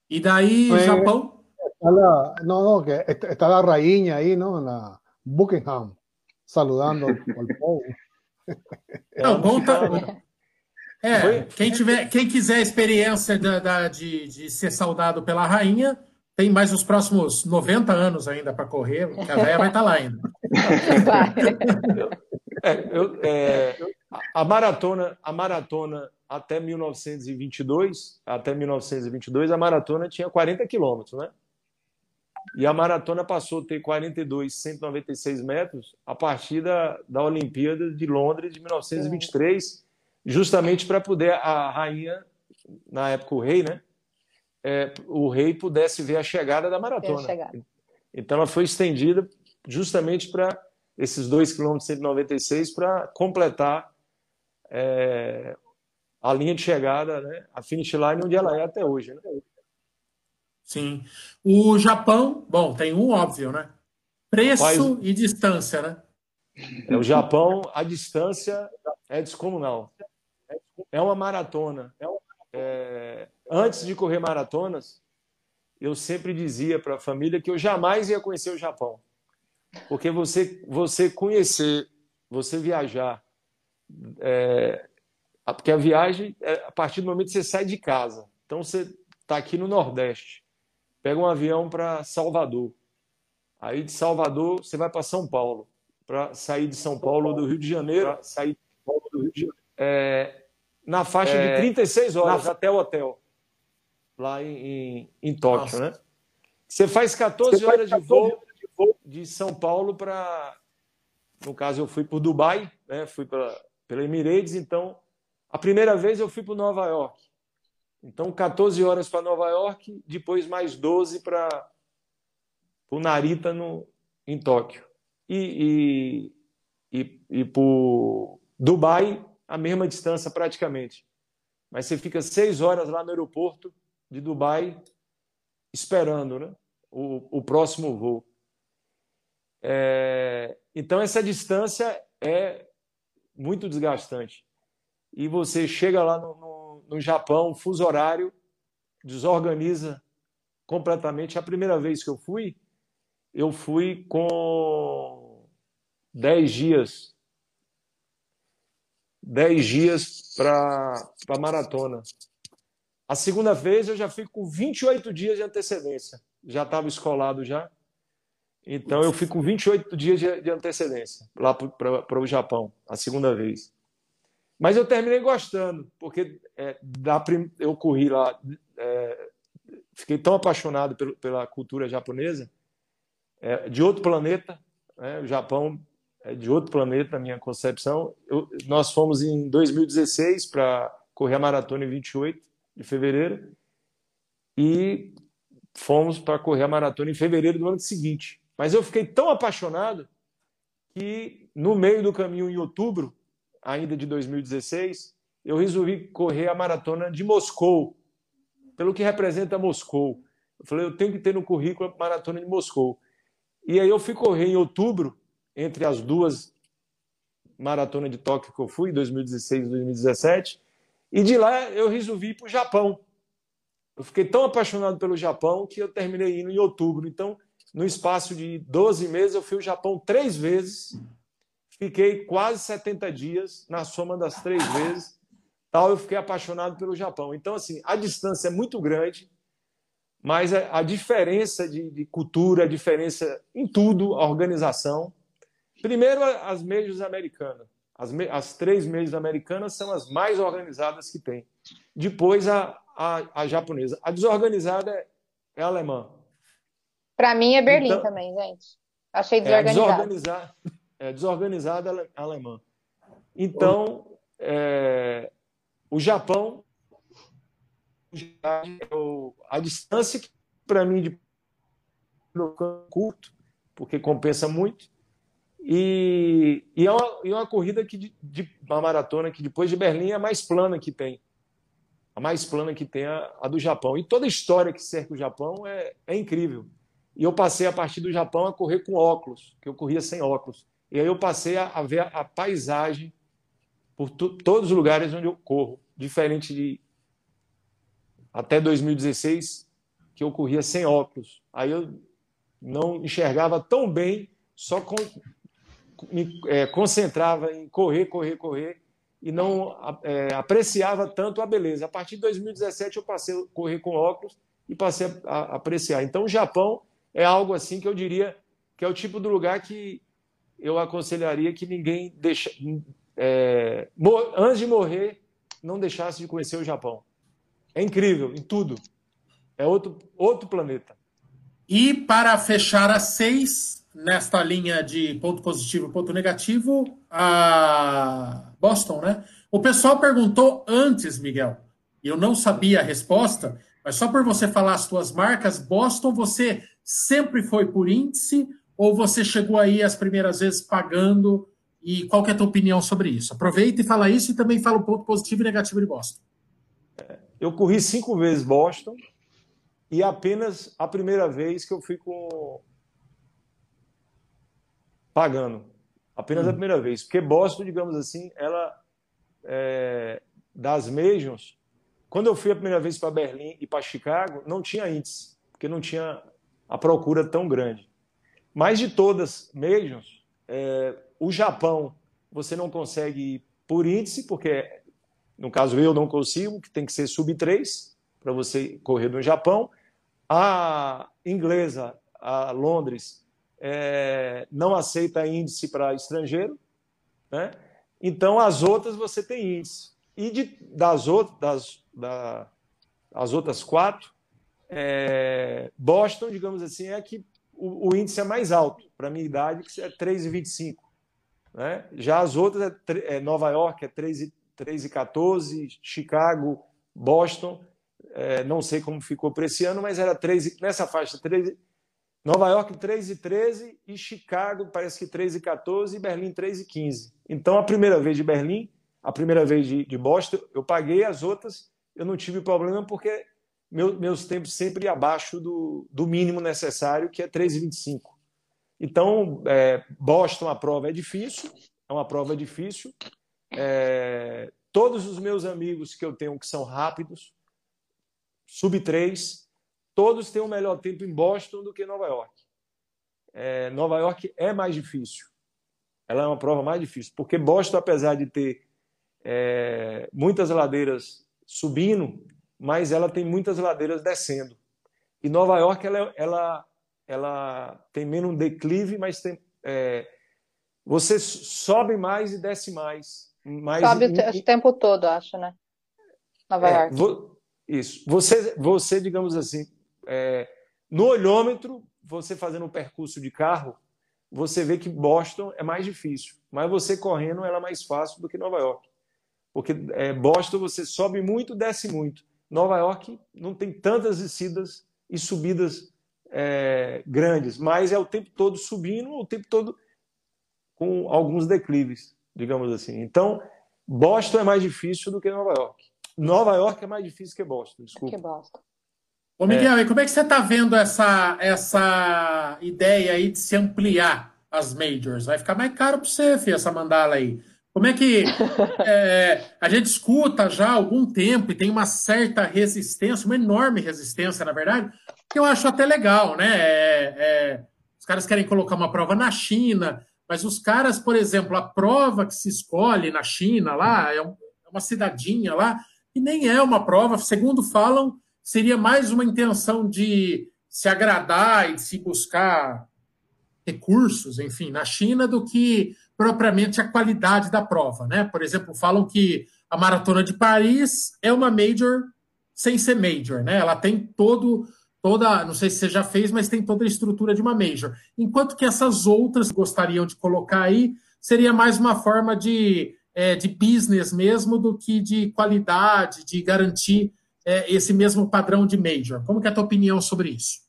E daí, Japão? Está no, no, que está la rainha aí, não? Na Buckingham, saludando ao <laughs> povo. Não, bom tá... É, quem, tiver, quem quiser a experiência da, da, de, de ser saudado pela rainha, tem mais os próximos 90 anos ainda para correr, que a velha vai estar tá lá ainda. <laughs> É, eu, é, a maratona, a maratona até 1922, até 1922, a maratona tinha 40 quilômetros, né? E a maratona passou a ter 42, 196 metros a partir da, da Olimpíada de Londres de 1923, justamente para poder a rainha, na época o rei, né? É, o rei pudesse ver a chegada da maratona. Chegada. Então ela foi estendida justamente para esses 2 km 196 para completar é, a linha de chegada, né, a finish line onde ela é até hoje. Né? Sim. O Japão, bom, tem um óbvio, né? Preço Faz... e distância, né? É, o Japão, a distância é descomunal. É uma maratona. É... Antes de correr maratonas, eu sempre dizia para a família que eu jamais ia conhecer o Japão. Porque você, você conhecer, você viajar é, porque a viagem, é a partir do momento que você sai de casa. Então você está aqui no Nordeste, pega um avião para Salvador. Aí de Salvador você vai para São Paulo. Para sair de São Paulo do Rio de Janeiro, sair de São Paulo do Rio de Janeiro. É, na faixa é, de 36 horas na... até o hotel, lá em, em, Tóquio, né? Você faz 14 horas de voo de São Paulo para. No caso, eu fui para Dubai, né? fui para pela Emirates, então a primeira vez eu fui para Nova York. Então 14 horas para Nova York, depois mais 12 para o Narita no, em Tóquio. E, e, e, e para Dubai, a mesma distância praticamente. Mas você fica seis horas lá no aeroporto de Dubai esperando né? o, o próximo voo. É, então, essa distância é muito desgastante. E você chega lá no, no, no Japão, fuso horário, desorganiza completamente. A primeira vez que eu fui, eu fui com 10 dias. 10 dias para a maratona. A segunda vez eu já fui com 28 dias de antecedência. Já estava escolado já. Então eu fico 28 dias de, antecedência lá para o Japão, a segunda vez. Mas eu terminei gostando, porque é, da, eu corri lá, é, fiquei tão apaixonado pelo, pela cultura japonesa, é, de outro planeta, né? o Japão é de outro planeta, na minha concepção. Eu, nós fomos em 2016 para correr a maratona em 28 de fevereiro e fomos para correr a maratona em fevereiro do ano seguinte. Mas eu fiquei tão apaixonado que no meio do caminho, em outubro, ainda de 2016, eu resolvi correr a maratona de Moscou, pelo que representa Moscou. Eu falei, eu tenho que ter no currículo a maratona de Moscou. E aí eu fui correr em outubro, entre as duas maratonas de Tóquio que eu fui, 2016 e 2017, e de lá eu resolvi ir para o Japão. Eu fiquei tão apaixonado pelo Japão que eu terminei indo em outubro. Então, no espaço de 12 meses, eu fui ao Japão três vezes. Fiquei quase 70 dias na soma das três vezes. Tal, eu fiquei apaixonado pelo Japão. Então, assim, a distância é muito grande, mas a, diferença de, de cultura, a diferença em tudo, a organização. Primeiro, as majors americanas. As, as três meios americanas são as mais organizadas que tem. Depois a, a, a japonesa. A desorganizada é, é alemã. Para mim é Berlim então, também, gente. Achei desorganizada. É, desorganizada, é, desorganizada alemã. Então, é, o Japão, a distância para mim de curto, porque compensa muito, e, e, é, uma, e é uma corrida que de, de, uma maratona que depois de Berlim é a mais plana que tem, a mais plana que tem a, a do Japão. E toda a história que cerca o Japão é, é incrível. E eu passei a partir do Japão a correr com óculos, que eu corria sem óculos. E aí eu passei a, a ver a, a paisagem por todos os lugares onde eu corro, diferente de até 2016, que eu corria sem óculos. Aí eu não enxergava tão bem, só com, me é, concentrava em correr, correr, correr e não é, apreciava tanto a beleza. A partir de 2017 eu passei a correr com óculos e passei a, a apreciar. Então o Japão é algo assim que eu diria que é o tipo do lugar que eu aconselharia que ninguém deixa, é, antes de morrer, não deixasse de conhecer o Japão. É incrível em tudo. É outro, outro planeta. E para fechar a seis, nesta linha de ponto positivo e ponto negativo, a Boston, né? O pessoal perguntou antes, Miguel, e eu não sabia a resposta, mas só por você falar as suas marcas, Boston, você sempre foi por índice ou você chegou aí as primeiras vezes pagando e qual é a tua opinião sobre isso? Aproveita e fala isso e também fala o ponto positivo e negativo de Boston. Eu corri cinco vezes Boston e apenas a primeira vez que eu fui com pagando. Apenas a primeira vez. Porque Boston, digamos assim, ela é... das Majors, quando eu fui a primeira vez para Berlim e para Chicago, não tinha índice, porque não tinha a procura tão grande. Mas de todas Majors, é, o Japão, você não consegue ir por índice, porque, no caso, eu não consigo, que tem que ser sub 3 para você correr no Japão. A inglesa, a Londres, é, não aceita índice para estrangeiro. Né? Então, as outras você tem índice. E de, das, outras, das, da, as outras quatro, é, Boston, digamos assim, é que o, o índice é mais alto para minha idade, que é 3,25. Né? Já as outras, é, é Nova York é 3,14, Chicago, Boston, é, não sei como ficou para esse ano, mas era 3, nessa faixa 3, Nova York 3,13 e Chicago parece que 3,14 e Berlim 3,15. Então a primeira vez de Berlim, a primeira vez de, de Boston, eu paguei, as outras eu não tive problema porque meu, meus tempos sempre abaixo do, do mínimo necessário, que é 3,25. Então, é, Boston, a prova é difícil, é uma prova difícil. É, todos os meus amigos que eu tenho que são rápidos, sub 3, todos têm um melhor tempo em Boston do que em Nova York. É, Nova York é mais difícil. Ela é uma prova mais difícil, porque Boston, apesar de ter é, muitas ladeiras subindo, mas ela tem muitas ladeiras descendo. E Nova York ela, ela ela tem menos declive, mas tem, é, você sobe mais e desce mais. mais sobe o tempo todo, acho, né? Nova é, York. Vo, isso. Você, você, digamos assim, é, no olhômetro, você fazendo um percurso de carro, você vê que Boston é mais difícil, mas você correndo ela é mais fácil do que Nova York. Porque é, Boston você sobe muito, desce muito. Nova York não tem tantas descidas e subidas é, grandes, mas é o tempo todo subindo, o tempo todo com alguns declives, digamos assim. Então, Boston é mais difícil do que Nova York. Nova York é mais difícil que Boston, desculpa. Que Boston. Ô Miguel, é. e como é que você está vendo essa, essa ideia aí de se ampliar as majors? Vai ficar mais caro para você, filho, essa mandala aí. Como é que <laughs> é, a gente escuta já há algum tempo e tem uma certa resistência, uma enorme resistência, na verdade, que eu acho até legal, né? É, é, os caras querem colocar uma prova na China, mas os caras, por exemplo, a prova que se escolhe na China lá é, um, é uma cidadinha lá, e nem é uma prova, segundo falam, seria mais uma intenção de se agradar e de se buscar recursos, enfim, na China do que propriamente a qualidade da prova, né? Por exemplo, falam que a maratona de Paris é uma major sem ser major, né? Ela tem todo toda, não sei se você já fez, mas tem toda a estrutura de uma major. Enquanto que essas outras gostariam de colocar aí seria mais uma forma de, é, de business mesmo do que de qualidade, de garantir é, esse mesmo padrão de major. Como é a tua opinião sobre isso?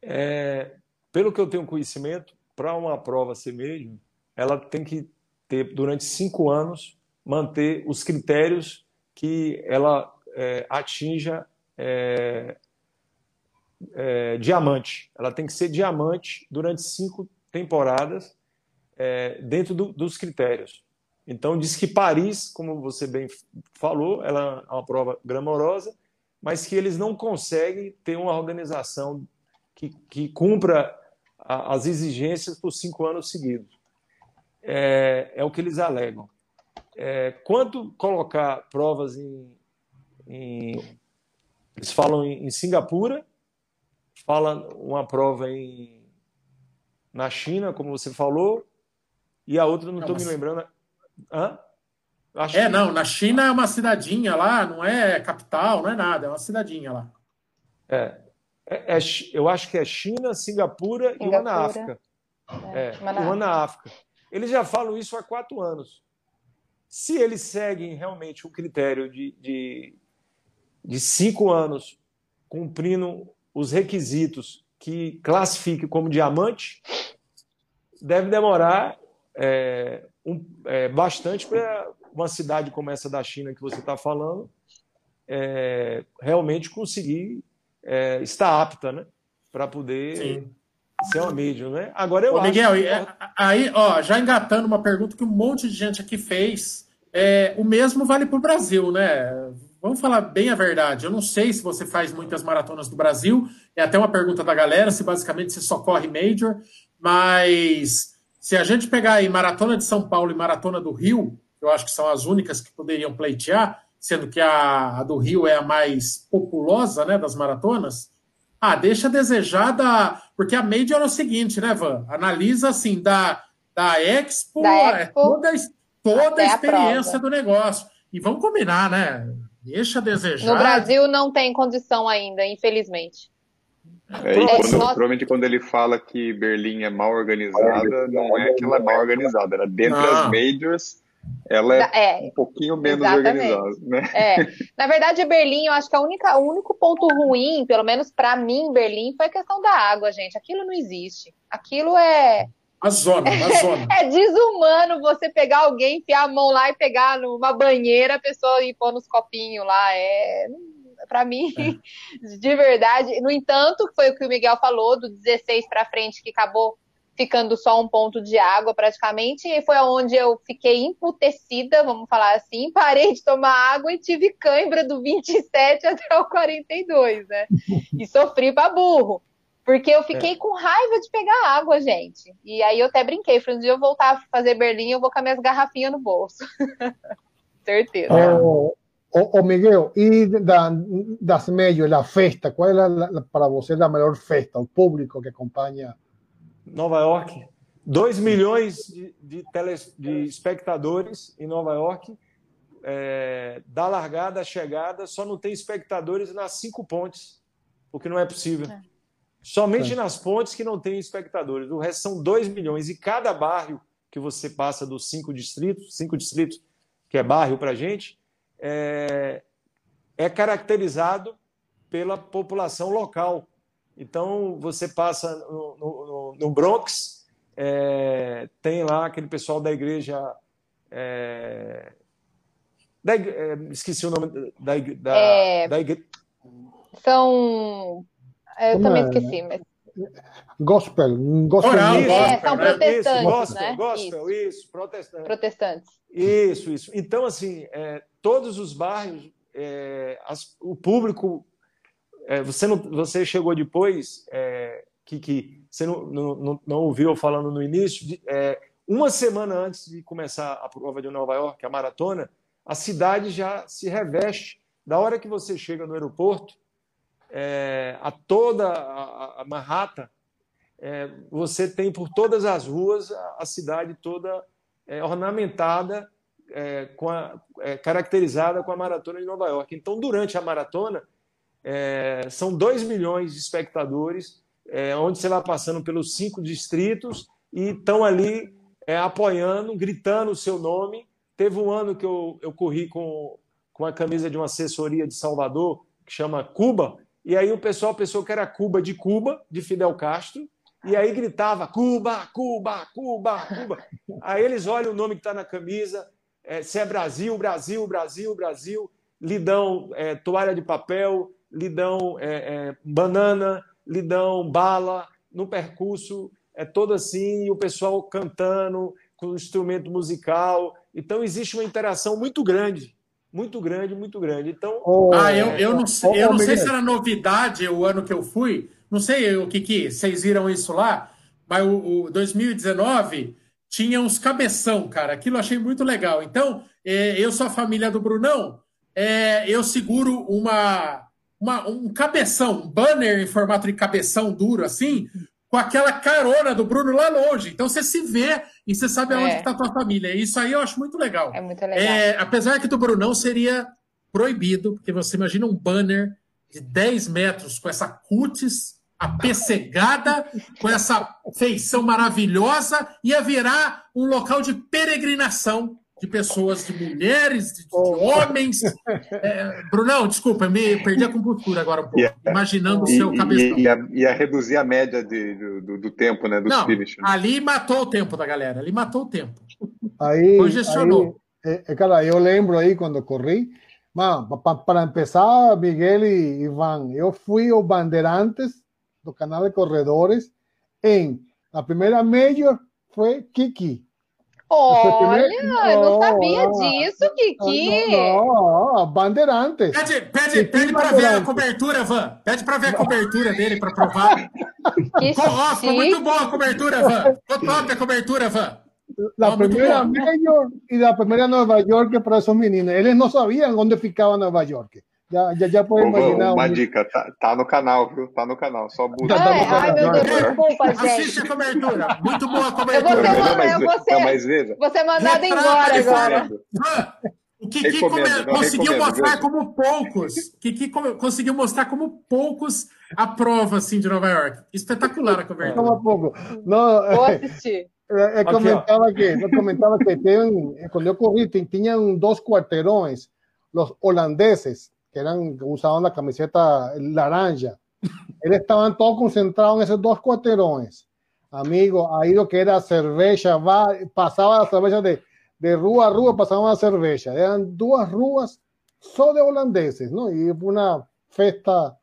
É, pelo que eu tenho conhecimento, para uma prova ser major, ela tem que ter, durante cinco anos, manter os critérios que ela é, atinja é, é, diamante. Ela tem que ser diamante durante cinco temporadas é, dentro do, dos critérios. Então, diz que Paris, como você bem falou, ela é uma prova glamourosa, mas que eles não conseguem ter uma organização que, que cumpra a, as exigências por cinco anos seguidos. É, é o que eles alegam. É, quanto colocar provas em, em eles falam em, em Singapura, fala uma prova em, na China, como você falou, e a outra não estou me lembrando. Hã? É, não, na China é uma cidadinha lá, não é capital, não é nada, é uma cidadinha lá. É, é, é eu acho que é China, Singapura, Singapura. e uma na África. É, é uma, na, uma na África. Eles já falam isso há quatro anos. Se eles seguem realmente o critério de, de, de cinco anos cumprindo os requisitos que classifique como diamante, deve demorar é, um, é, bastante para uma cidade como essa da China que você está falando é, realmente conseguir é, estar apta, né, para poder Sim. ser uma mídia, né? Agora eu Ô, Miguel, que... É, aí, ó, já engatando uma pergunta que um monte de gente aqui fez, é, o mesmo vale para o Brasil, né? Vamos falar bem a verdade. Eu não sei se você faz muitas maratonas do Brasil. É até uma pergunta da galera se basicamente você só corre major, mas se a gente pegar aí Maratona de São Paulo e Maratona do Rio, eu acho que são as únicas que poderiam pleitear, sendo que a, a do Rio é a mais populosa né, das maratonas, ah, deixa a desejar da. Porque a Major é o seguinte, né, Van? Analisa assim, da, da Expo, da é Expo toda, toda a experiência a do negócio. E vamos combinar, né? Deixa a desejar. No Brasil não tem condição ainda, infelizmente. É, e quando, provavelmente quando ele fala que Berlim é mal organizada, não é que ela é mal organizada, era dentro das majors, ela é, é, um pouquinho menos exatamente. organizada, né? É. <laughs> Na verdade, Berlim, eu acho que a única, o único ponto ruim, pelo menos para mim, Berlim, foi a questão da água, gente. Aquilo não existe. Aquilo é a zona, a zona. <laughs> é desumano você pegar alguém, enfiar a mão lá e pegar numa banheira, a pessoa ir pôr nos copinhos lá. É para mim, é. <laughs> de verdade. No entanto, foi o que o Miguel falou, do 16 para frente, que acabou ficando só um ponto de água praticamente, e foi onde eu fiquei emputecida, vamos falar assim, <laughs> parei de tomar água e tive cãibra do 27 até o 42, né? E sofri para burro. Porque eu fiquei é. com raiva de pegar água, gente. E aí eu até brinquei, falei, um dia eu voltar a fazer Berlim, eu vou com as minhas garrafinhas no bolso. <laughs> Certeza. Oh, O, Miguel, y da, das medio, la festa, ¿cuál es para você a melhor festa, o público que acompanha? Nova York, 2 milhões de, de, teles, de espectadores em Nova York, é, da largada à chegada, só não tem espectadores nas cinco pontes, o que não é possível. É. Somente é. nas pontes que não tem espectadores. O resto são 2 milhões. E cada bairro que você passa dos cinco distritos, cinco distritos que é bairro para gente, é, é caracterizado pela população local. Então, você passa no, no, no Bronx, é, tem lá aquele pessoal da igreja. É, da, é, esqueci o nome da, da, é, da igreja. São. Eu Como também é? esqueci, mas. Gospel, gospel. Oral, é, são protestantes, isso, gospel, né? Gospel, isso. isso, protestantes. Protestantes. Isso, isso. Então, assim, é, todos os bairros, é, as, o público. É, você, não, você chegou depois, é, que, que você não, não, não ouviu falando no início, de, é, uma semana antes de começar a prova de Nova York, a maratona, a cidade já se reveste. Da hora que você chega no aeroporto, é, a toda a, a Manhattan é, você tem por todas as ruas a, a cidade toda é, ornamentada, é, com a, é, caracterizada com a maratona de Nova York. Então, durante a maratona, é, são 2 milhões de espectadores, onde você vai passando pelos cinco distritos e estão ali apoiando, gritando o seu nome. Teve um ano que eu, eu corri com, com a camisa de uma assessoria de Salvador, que chama Cuba, e aí o pessoal pensou que era Cuba de Cuba, de Fidel Castro, e aí gritava Cuba, Cuba, Cuba, Cuba. <laughs> Aí eles olham o nome que está na camisa, é, se é Brasil, Brasil, Brasil, Brasil, lhe dão é, toalha de papel, lhe dão é, é, banana, lhe dão bala no percurso, é todo assim, e o pessoal cantando com instrumento musical. Então existe uma interação muito grande muito grande, muito grande. Então, oh, ah, eu, eu não sei, eu não sei se era novidade o ano que eu fui, não sei o que que vocês viram isso lá, mas o, o 2019 tinha uns cabeção, cara. Aquilo eu achei muito legal. Então, é, eu sou a família do Brunão, é, eu seguro uma, uma, um cabeção, um banner em formato de cabeção duro, assim, com aquela carona do Bruno lá longe. Então você se vê e você sabe aonde é. está a tua família. Isso aí eu acho muito legal. É muito legal. É, apesar que do Brunão seria proibido, porque você imagina um banner de 10 metros com essa cutis apessegada, com essa feição maravilhosa, ia virar um local de peregrinação de pessoas, de mulheres, de, de homens. <laughs> É, Brunão, desculpa, eu me perdi a compostura agora um pouco, yeah. imaginando o seu cabeção. Ia, ia, reduzir a média de, do, do, tempo, né, dos Não, finish. Ali matou o tempo da galera, ali matou o tempo. Aí, Congestionou. Aí, é, cara, eu lembro aí quando corri, Mano, para começar, Miguel e Ivan, eu fui o bandeirantes do canal de corredores em a primeira major foi Kiki. Olha, eu não sabia disso, Kiki. Não, Bandeirantes. Pede, pede, pede para ver a cobertura, Van. Pede para ver a cobertura dele para provar. ficou, ó, ficou muito boa a cobertura, Van. Ficou top a cobertura, Van. La primera Major y la primera Nueva York para esos meninos. Eles não sabiam onde ficava Nova York. Já, já, já pode imaginar. Uma um... dica, tá, tá, no canal, viu? Tá no canal, só busca. Ai, ai, meu Deus, desculpa, gente. Assiste a cobertura, muito boa a cobertura. Eu vou ser, não, mas, eu vou ser, não, mas veja. Você mandado embora agora. O Kiki come... conseguiu mostrar veja. como poucos. Kiki conseguiu mostrar como poucos a prova assim de Nova York. Espetacular a cobertura. Como pouco. Não, vou assistir. Eu comentava que, eu comentava que tem, quando eu corri, tinham dois quarteirões, os holandeses, que eran usaban la camiseta laranja. <laughs> Él estaban todos concentrados en esos dos cuaterones. Amigo, ahí lo que era cerveza, va, pasaba la cerveza de, de rúa a rúa, pasaba la cerveza. Eran dos rúas solo de holandeses, ¿no? Y una festa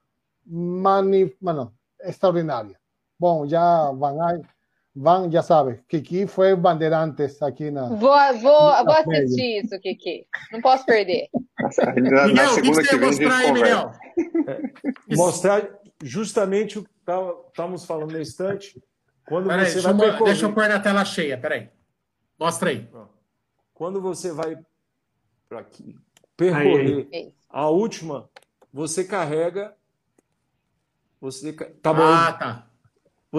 mani, bueno, extraordinaria. Bueno, ya van a Van, já sabe, Kiki foi bandeirantes aqui na. Vou, vou, vou assistir isso, Kiki. Não posso perder. Na, Miguel, o que você ia mostrar aí, Miguel? Mostrar justamente o que estávamos falando no instante. Quando peraí, você deixa, vai eu, deixa eu pôr na tela cheia, peraí. Mostra aí. Quando você vai para aqui, percorrer aí. a última, você carrega. Você, tá bom. Ah, tá.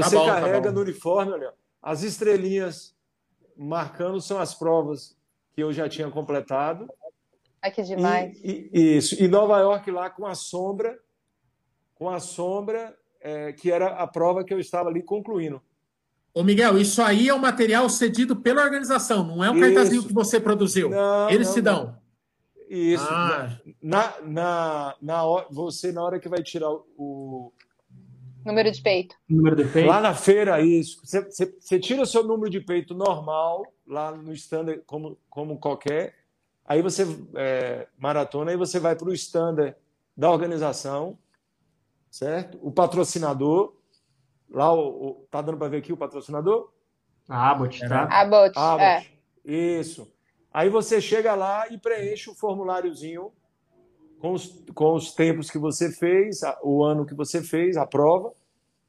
Você tá bom, tá carrega tá no uniforme, olha, as estrelinhas marcando são as provas que eu já tinha completado. Ai, que demais. E, e, isso. E Nova York lá com a sombra, com a sombra, é, que era a prova que eu estava ali concluindo. Ô, Miguel, isso aí é um material cedido pela organização, não é um isso. cartazinho que você produziu. Não, Eles não, se dão. Não. Isso. Ah. Na, na, na, você, na hora que vai tirar o, Número de peito. Número de peito. Lá na feira, isso. Você, você, você tira o seu número de peito normal, lá no standard, como, como qualquer. Aí você é, maratona, aí você vai para o standard da organização, certo? O patrocinador. Lá, o, o tá dando para ver aqui o patrocinador? A Abbott, tá? Abbott, Abbott. É. Isso. Aí você chega lá e preenche o formuláriozinho com os, com os tempos que você fez, o ano que você fez, a prova.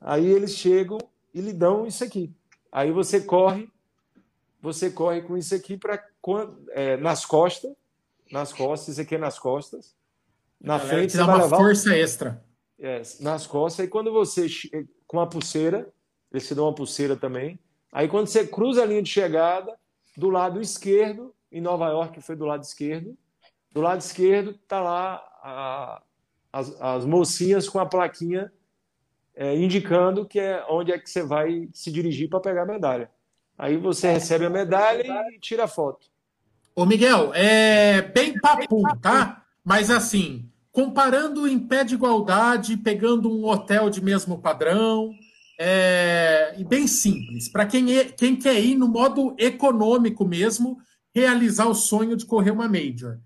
Aí eles chegam e lhe dão isso aqui. Aí você corre, você corre com isso aqui para é, nas costas, nas costas, isso aqui é nas costas. Na Galera, frente você dá uma força extra. É, nas costas. E quando você com a pulseira, eles te dão uma pulseira também. Aí quando você cruza a linha de chegada, do lado esquerdo, em Nova York foi do lado esquerdo, do lado esquerdo está lá a, as, as, mocinhas com a plaquinha é, indicando que é onde é que você vai se dirigir para pegar a medalha. Aí você recebe a medalha e tira a foto. Ô Miguel, é bem papo, tá? Mas assim, comparando em pé de igualdade, pegando um hotel de mesmo padrão, é, e bem simples, para quem, é, quem quer ir no modo econômico mesmo, realizar o sonho de correr uma Major.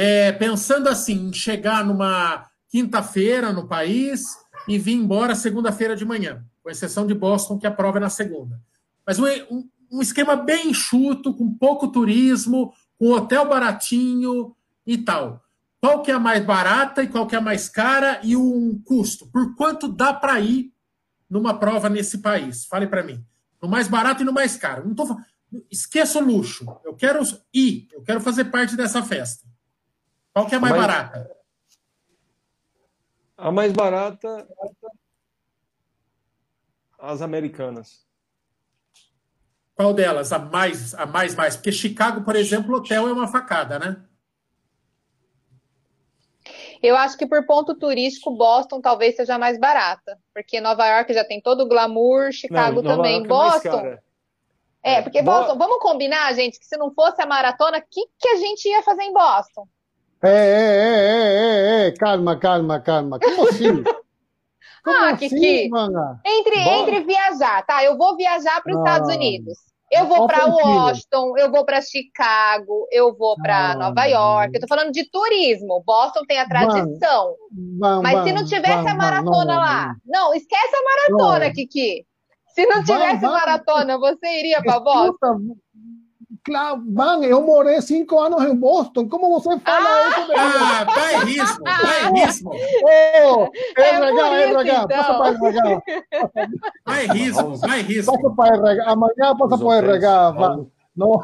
É, pensando assim, em chegar numa quinta-feira no país e vir embora segunda-feira de manhã, com exceção de Boston, que a prova é na segunda. Mas um, um, um esquema bem enxuto, com pouco turismo, com hotel baratinho e tal. Qual que é a mais barata e qual que é a mais cara e um custo? Por quanto dá para ir numa prova nesse país? Fale para mim. No mais barato e no mais caro. Não tô, esqueça o luxo. Eu quero ir, eu quero fazer parte dessa festa. Qual que é a mais, mais barata? A mais barata as americanas. Qual delas? A mais, a mais, mais? Porque Chicago, por exemplo, hotel é uma facada, né? Eu acho que por ponto turístico, Boston talvez seja mais barata, porque Nova York já tem todo o glamour, Chicago não, também. É Boston. É, é, porque Boston, vamos combinar, gente, que se não fosse a maratona, o que, que a gente ia fazer em Boston? É, é, é, é, é, calma, calma, calma. Como assim? <laughs> Como ah, assim, Kiki, entre, entre viajar, tá? Eu vou viajar para os Estados Unidos. Eu vou para Washington, eu vou para Chicago, eu vou para ah, Nova York. Eu tô falando de turismo. Boston tem a tradição. Mas se não tivesse a maratona lá, não, esquece a maratona, Kiki. Se não tivesse maratona, você iria para Boston? Claro, van, eu morei cinco anos em Boston. Como você fala ah, isso? Ah, bairrismo, bairrismo. Oh, RH, é RH, então. passa para RH. Bairrismo, bairrismo. Passa para RH, amanhã passa para RH. Não.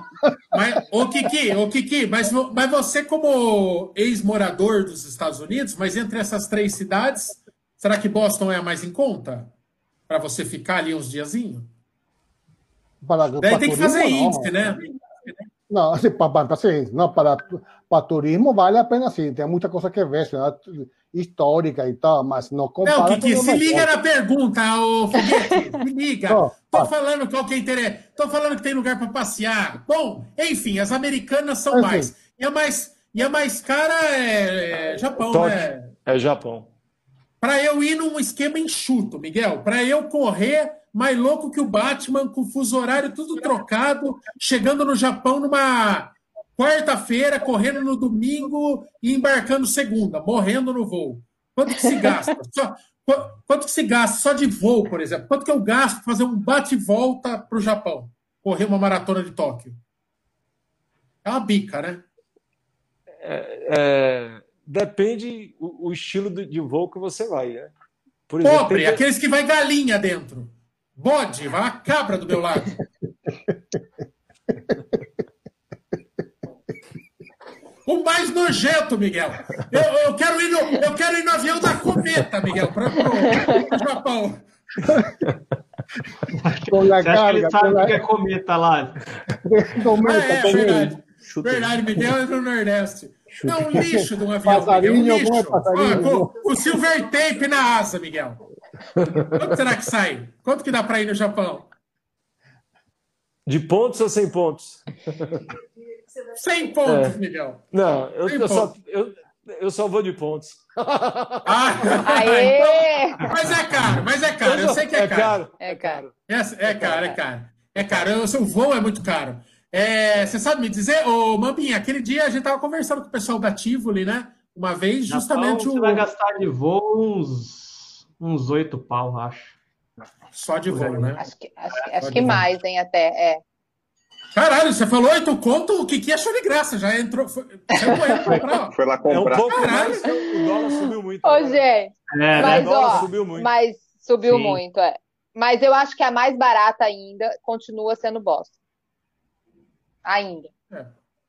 Mas, ô Kiki, ô Kiki, mas, mas você como ex-morador dos Estados Unidos, mas entre essas três cidades, será que Boston é a mais em conta? Para você ficar ali uns diazinhos? Daí tem que fazer índice, né? Não, assim, <laughs> para, assim, não, para, para turismo vale a pena sim, tem muita coisa que ver, histórica e tal, mas não compara. Não, Kiki, se liga na pergunta, ô Foguete, se <laughs> liga. Tô, Tô falando qual que é interesse. Tô falando que tem lugar para passear. Bom, enfim, as americanas são assim. mais. E a mais, e a mais cara é, é Japão, né? É Japão. Para eu ir num esquema enxuto, Miguel, para eu correr mais louco que o Batman, com o fuso horário tudo trocado, chegando no Japão numa quarta-feira, correndo no domingo e embarcando segunda, morrendo no voo. Quanto que se gasta? <laughs> Só, quanto que se gasta só de voo, por exemplo? Quanto que eu gasto para fazer um bate-volta para o Japão? Correr uma maratona de Tóquio? É uma bica, né? É, é, depende o, o estilo de, de, voo que você vai, né? Por exemplo, Pobre, tem... aqueles que vai galinha dentro. Bode, vai uma cabra do meu lado. O mais nojento, Miguel. Eu, eu, quero, ir no, eu quero ir no avião da cometa, Miguel, para o Japão. Com a carga, ele sabe o que é cometa lá. Cometa, é, é verdade. Verdade, Miguel é no Nordeste. É um lixo de um avião. Passarinho, Miguel, um lixo. Ah, com, o silver tape na asa, Miguel. Quanto será que sai? Quanto que dá para ir no Japão? De pontos ou sem pontos? 100 pontos, é. Miguel. Não, eu, eu só, eu, eu só vou de pontos. Ah, então, mas é caro, mas é caro. Eu sei que é, é caro. É caro. É, é caro, é caro. É caro. O seu voo é muito caro. É, você sabe me dizer, ô Mambinha, aquele dia a gente tava conversando com o pessoal da Tivoli, né? Uma vez, justamente. Você o... vai gastar de voo uns uns oito pau, acho. Só de voo, né? Acho que, acho, acho que mais, hein, até, é. Caralho, você falou oito conto, o Kiki achou de graça, já entrou. Foi, foi lá comprar. É um pouco mais, o dólar subiu muito. Ô, gente, é, né? mas, ó, subiu muito. Mas subiu Sim. muito, é. Mas eu acho que a mais barata ainda continua sendo Boston. Ainda. É.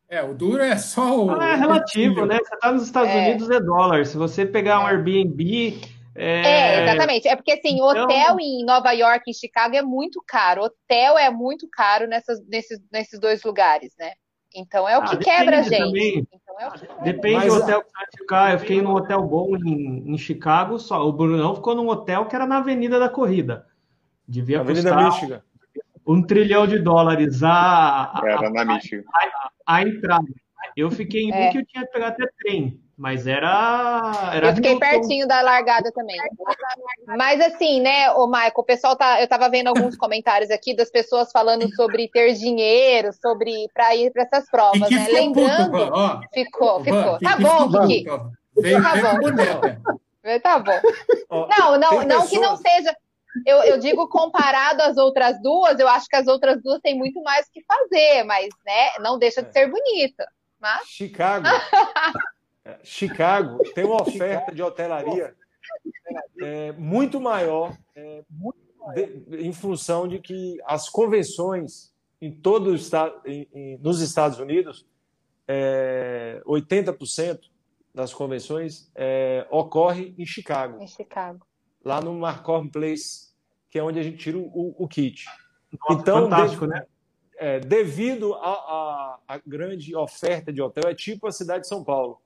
É, o duro é só o. Ah, é relativo, né? Você tá nos Estados é. Unidos é dólar. Se você pegar um é. Airbnb É... é... exatamente. É porque, assim, então... hotel em Nova York e Chicago é muito caro. Hotel é muito caro nessas, nesses, nesses dois lugares, né? Então é o ah, que quebra a gente. Então, é que depende Mas, do hotel que você vai ficar. Eu fiquei num hotel bom em, em Chicago, só. O Brunão ficou num hotel que era na Avenida da Corrida. Devia Avenida custar Michigan. um trilhão de dólares a, a, era na Michigan. A, a, entrada. Eu fiquei em é. que eu tinha que pegar até trem. Mas era. era eu fiquei pertinho da largada também. Mas assim, né, o Michael, o pessoal tá. Eu tava vendo alguns comentários aqui das pessoas falando sobre ter dinheiro, sobre para ir para essas provas, né? Lembrando. Puto, ó, ficou, ficou. Tá bom, Kiki. Veio, tá bom. Tá bom. Não, não, não que não seja. Eu, eu, digo comparado às outras duas, eu acho que as outras duas têm muito mais que fazer, mas né, não deixa de ser bonita. Mas... Chicago. <laughs> Chicago tem <laughs> uma oferta de hotelaria é, muito maior é, de, em função de que as convenções em todo o estado, em, em, nos Estados Unidos, é, 80% das convenções é, ocorre em Chicago. Em Chicago. Lá no Marcom Place, que é onde a gente tira o, o kit. Nossa, então, fantástico, né? É, devido à grande oferta de hotel, é tipo a cidade de São Paulo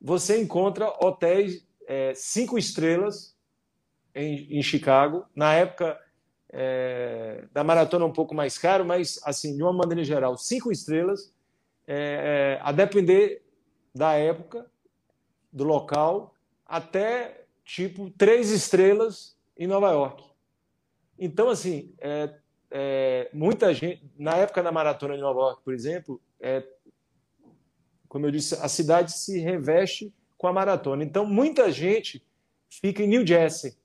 você encontra hotéis é, cinco estrelas em, em, Chicago. Na época é, da maratona um pouco mais caro, mas assim de uma maneira geral cinco estrelas, é, é, a depender da época, do local, até tipo três estrelas em Nova York. Então assim, é, é, muita gente na época da maratona de Nova York, por exemplo, é, como eu disse, a cidade se reveste com a maratona. Então, muita gente fica em New Jersey,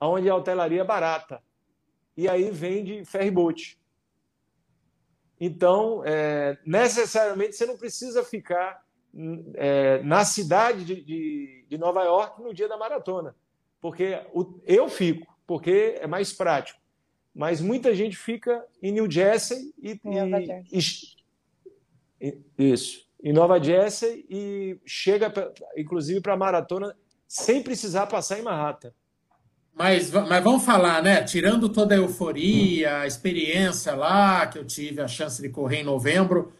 onde a hotelaria é barata. E aí vende ferryboat. Então, é, necessariamente, você não precisa ficar é, na cidade de, de, de, Nova York no dia da maratona. Porque o, eu fico, porque é mais prático. Mas muita gente fica em New Jersey e. e, e isso em Nova Jersey e chega, inclusive, para a maratona sem precisar passar em Manhattan. Mas, mas vamos falar, né? Tirando toda a euforia, a experiência lá, que eu tive a chance de correr em novembro,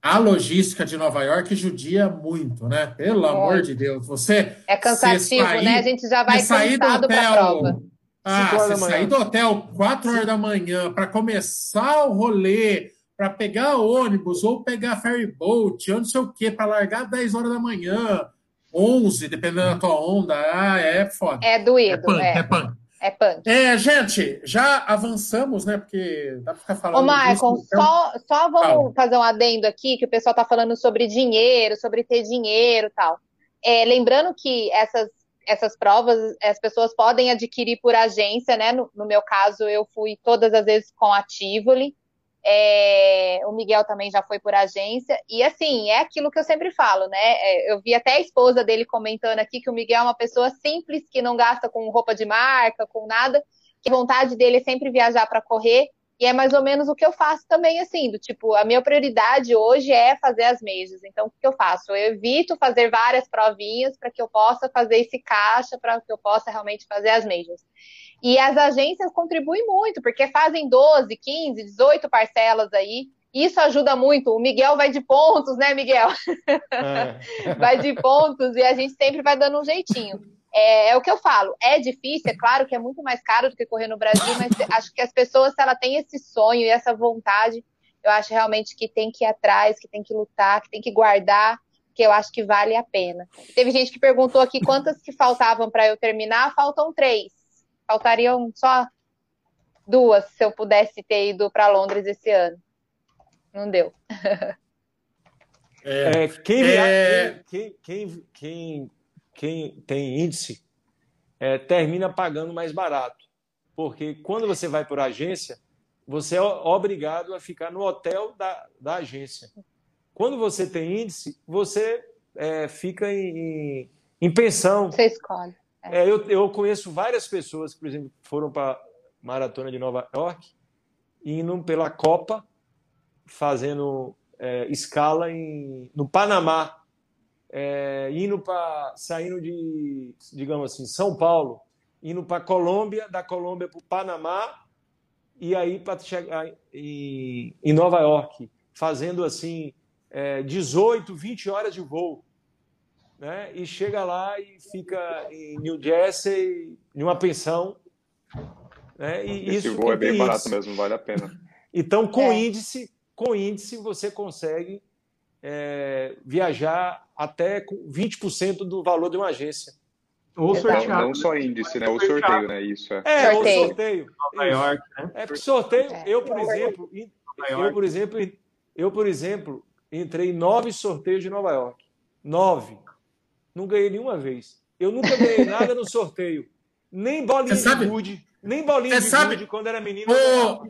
a logística de Nova York judia muito, né? Pelo é. amor de Deus. Você. É cansativo, sair, né? A gente já vai sair do hotel. Ah, você sair do hotel 4 horas da manhã para começar o rolê para pegar ônibus ou pegar ferry boat, ou não sei o quê, para largar 10 horas da manhã, 11, dependendo da tua onda. Ah, é foda. É doído. É punk, é, é punk. É punk. É, gente, já avançamos, né? Porque dá para ficar falando. Ô, Michael, disso, então... só, só vamos Calma. fazer um adendo aqui, que o pessoal está falando sobre dinheiro, sobre ter dinheiro e tal. É, lembrando que essas, essas provas as pessoas podem adquirir por agência, né? No, no meu caso, eu fui todas as vezes com a Tivoli. É, o Miguel também já foi por agência. E assim, é aquilo que eu sempre falo, né? É, eu vi até a esposa dele comentando aqui que o Miguel é uma pessoa simples, que não gasta com roupa de marca, com nada. Que a vontade dele é sempre viajar para correr. E é mais ou menos o que eu faço também, assim, do tipo, a minha prioridade hoje é fazer as mesas. Então, o que eu faço? Eu evito fazer várias provinhas para que eu possa fazer esse caixa, para que eu possa realmente fazer as mesas. E as agências contribuem muito, porque fazem 12, 15, 18 parcelas aí. Isso ajuda muito. O Miguel vai de pontos, né, Miguel? É. <laughs> vai de pontos e a gente sempre vai dando um jeitinho. É, é, o que eu falo. É difícil, é claro que é muito mais caro do que correr no Brasil, mas acho que as pessoas, se ela tem esse sonho e essa vontade, eu acho realmente que tem que ir atrás, que tem que lutar, que tem que guardar, que eu acho que vale a pena. Teve gente que perguntou aqui quantas que faltavam para eu terminar. Faltam três faltariam só duas se eu pudesse ter ido para Londres esse ano. Não deu. <laughs> É, é, quem, é... Quem, quem, quem, quem, tem índice é, termina pagando mais barato. Porque quando você vai por agência, você é obrigado a ficar no hotel da, da agência. Quando você tem índice, você é, fica em, em pensão. Você escolhe. É, eu, eu conheço várias pessoas que, por exemplo, foram para maratona de Nova York, indo pela Copa, fazendo é, escala em, no Panamá, é, indo para saindo de, digamos assim, São Paulo, indo para Colômbia, da Colômbia para o Panamá e aí para chegar em, em, Nova York, fazendo assim é, 18, 20 horas de voo. Né? E chega lá e fica em New Jersey, em uma pensão. Né? E Esse isso, voo é bem barato mesmo, vale a pena. Então, com é. índice, com índice, você consegue é, viajar até 20% do valor de uma agência. Ou sorteio. Não, não, só índice, né? O sorteio, né? Isso é. É, sorteio. o sorteio. Nova York, né? É porque sorteio, eu, por exemplo, eu, por exemplo, eu, por exemplo, entrei em nove sorteios de Nova York. Nove. Não ganhei nenhuma vez. Eu nunca ganhei <laughs> nada no sorteio. Nem bolinha de gude. Nem bolinha de sabe? gude quando era menino. Ô,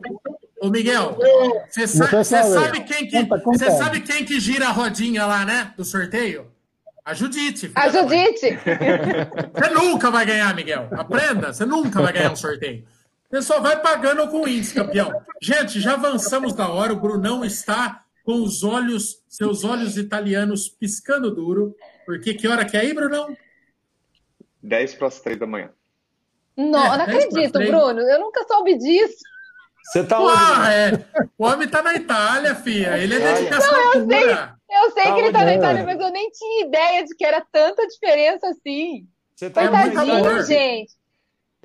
ô Miguel, você sabe, sabe, quem que, conta, conta. sabe quem que gira a rodinha lá, né? Do sorteio? A Judite. A Judite. <laughs> Você nunca vai ganhar, Miguel. Aprenda, você nunca vai ganhar um sorteio. Você só vai pagando com índice, campeão. Gente, já avançamos da hora. O Brunão está com os olhos, seus olhos italianos piscando duro. Porque que hora que é aí, Brunão? 10 para as 3 da manhã. Não, é, não acredito, Bruno. Eu nunca soube disso. Você tá onde? Ah, é. O homem tá na Itália, filha. Ele é dedicação não, eu pura. Eu sei tá que ele tá na Itália, mas eu nem tinha ideia de que era tanta diferença assim. Você tá Coitadinho, gente.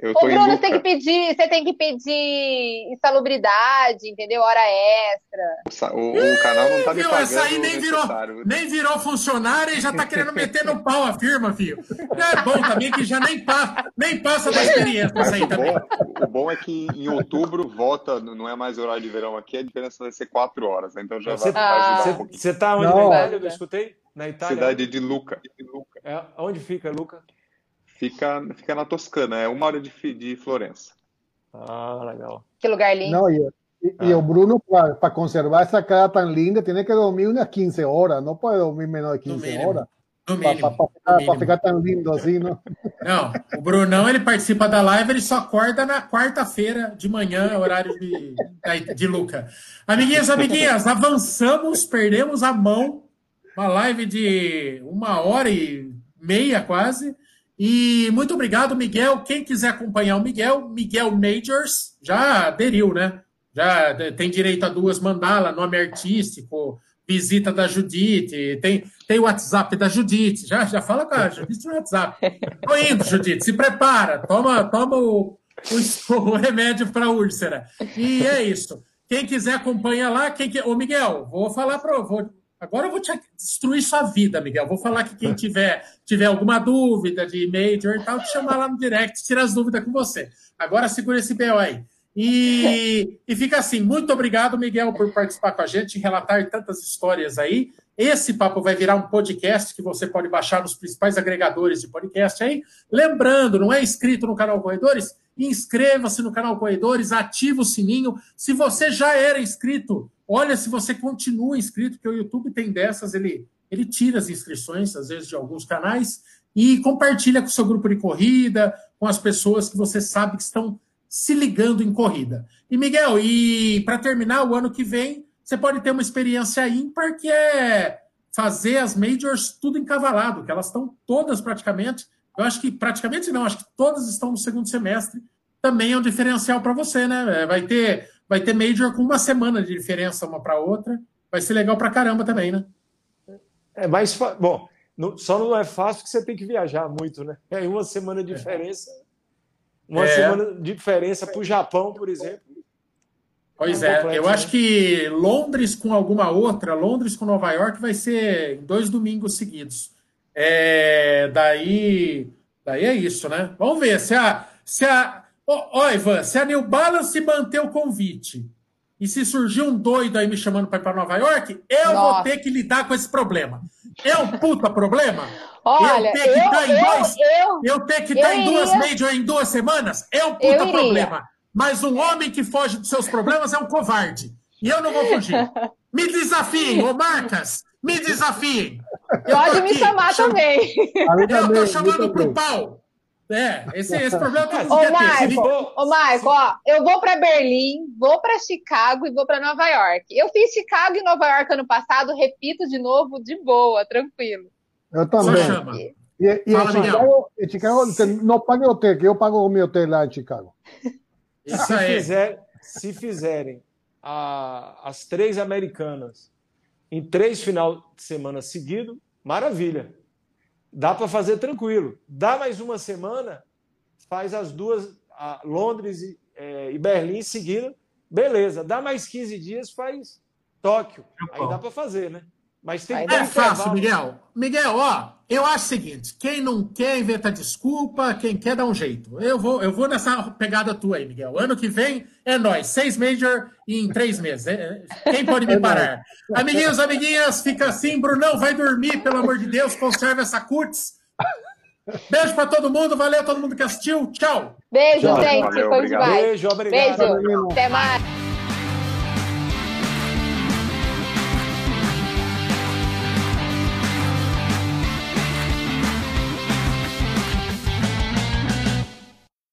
Eu Ô, Bruno, você tem que pedir, você tem que pedir insalubridade, entendeu? Hora extra. O, o canal não tá me pagando Essa aí nem virou, nem virou funcionário e já tá querendo meter no pau a firma, filho. É bom também que já nem, pa, nem passa da experiência essa aí o também. Bom, o bom é que em outubro volta, não é mais horário de verão aqui, a diferença vai ser quatro horas, né? então já vai, ah, ajudar um pouquinho. Você tá onde não, na Itália? Eu escutei? Na Itália? Cidade de Luca. De Luca. É, onde fica Luca? Fica, fica na Toscana, é uma hora de, de Florença. Ah, legal. Que lugar lindo. Não, e, e, ah. e o Bruno, para conservar essa cara tão linda, tem que dormir umas 15 horas, não pode dormir menos de 15 horas. Para ficar, ficar, tão lindo assim, não? Não, o Brunão ele participa da live, ele só acorda na quarta-feira de manhã, horário de, de Luca. Amiguinhas, amiguinhas, avançamos, perdemos a mão. Uma live de uma hora e meia quase. E muito obrigado, Miguel. Quem quiser acompanhar o Miguel, Miguel Majors, já aderiu, né? Já tem direito a duas mandala, nome artístico, visita da Judite, tem, tem o WhatsApp da Judite. Já, já fala com a Judite no WhatsApp. Tô indo, Judite, se prepara, toma, toma o, o, o remédio para úlcera. E é isso. Quem quiser acompanha lá, quem que... Ô, Miguel, vou falar para vou Agora eu vou te destruir sua vida, Miguel. Vou falar que quem tiver, tiver alguma dúvida de Major e tal, te chamar lá no direct, tirar as dúvidas com você. Agora segura esse BO aí. E, e fica assim, muito obrigado, Miguel, por participar com a gente, relatar tantas histórias aí. Esse papo vai virar um podcast que você pode baixar nos principais agregadores de podcast aí. Lembrando, não é inscrito no canal Corredores? Inscreva-se no canal Corredores, ativa o sininho. Se você já era inscrito, olha se você continua inscrito, porque o YouTube tem dessas, ele, ele tira as inscrições, às vezes, de alguns canais, e compartilha com o seu grupo de corrida, com as pessoas que você sabe que estão se ligando em corrida. E, Miguel, e para terminar, o ano que vem, você pode ter uma experiência ímpar, que é fazer as majors tudo encavalado, que elas estão todas praticamente eu acho que praticamente não, acho que todas estão no segundo semestre. Também é um diferencial para você, né? Vai ter, vai ter Major com uma semana de diferença uma para outra. Vai ser legal para caramba também, né? É mais bom. Só não é fácil que você tem que viajar muito, né? É uma semana de diferença. Uma é. semana de diferença para o Japão, por exemplo. Pois é, é eu né? acho que Londres com alguma outra, Londres com Nova York, vai ser dois domingos seguidos. É, daí, daí é isso, né? Vamos ver se a. Se a ó, oh, Ivan, se a New Balance manter o convite e se surgir um doido aí me chamando para ir para Nova York, eu Nossa. vou ter que lidar com esse problema. É um puta problema? Olha, eu ter que estar em dois, eu, eu ter que estar em duas major em duas semanas é um puta problema. Mas um homem que foge dos seus problemas é um covarde. E eu não vou fugir. Me desafiem, ô Marcas, me desafiem. Pode me chamar cham... também. Eu estou chamando pro pau. É, esse, esse problema que eu Ô, Marco, ô, Marco, ó, eu vou para Berlim, vou para Chicago e vou para Nova York. Eu fiz Chicago e Nova York ano passado, repito de novo, de boa, tranquilo. Eu também. Só chama. E, e Fala, em Chicago, em Chicago não pague hotel, que eu pago o meu hotel lá em Chicago. <laughs> Isso aí. Se, fizer, se fizerem a, as três americanas em três final de semana seguido, maravilha. Dá para fazer tranquilo. Dá mais uma semana, faz as duas, Londres e, é, e Berlim seguindo, beleza. Dá mais 15 dias, faz Tóquio. Aí dá para fazer, né? Mas tem que É fácil, Miguel. Miguel, ó, eu acho o seguinte: quem não quer inventa desculpa, quem quer dá um jeito. Eu vou, eu vou nessa pegada tua aí, Miguel. Ano que vem é nós, seis Major em três meses. É, é, quem pode me é parar? Amiguinhos, amiguinhas, fica assim, Brunão, vai dormir, pelo amor de Deus, conserva essa curtis. Beijo pra todo mundo, valeu todo mundo que assistiu. Tchau. Beijo, Tchau. gente. Valeu, Foi demais. Beijo, obrigado. Beijo. Até mais.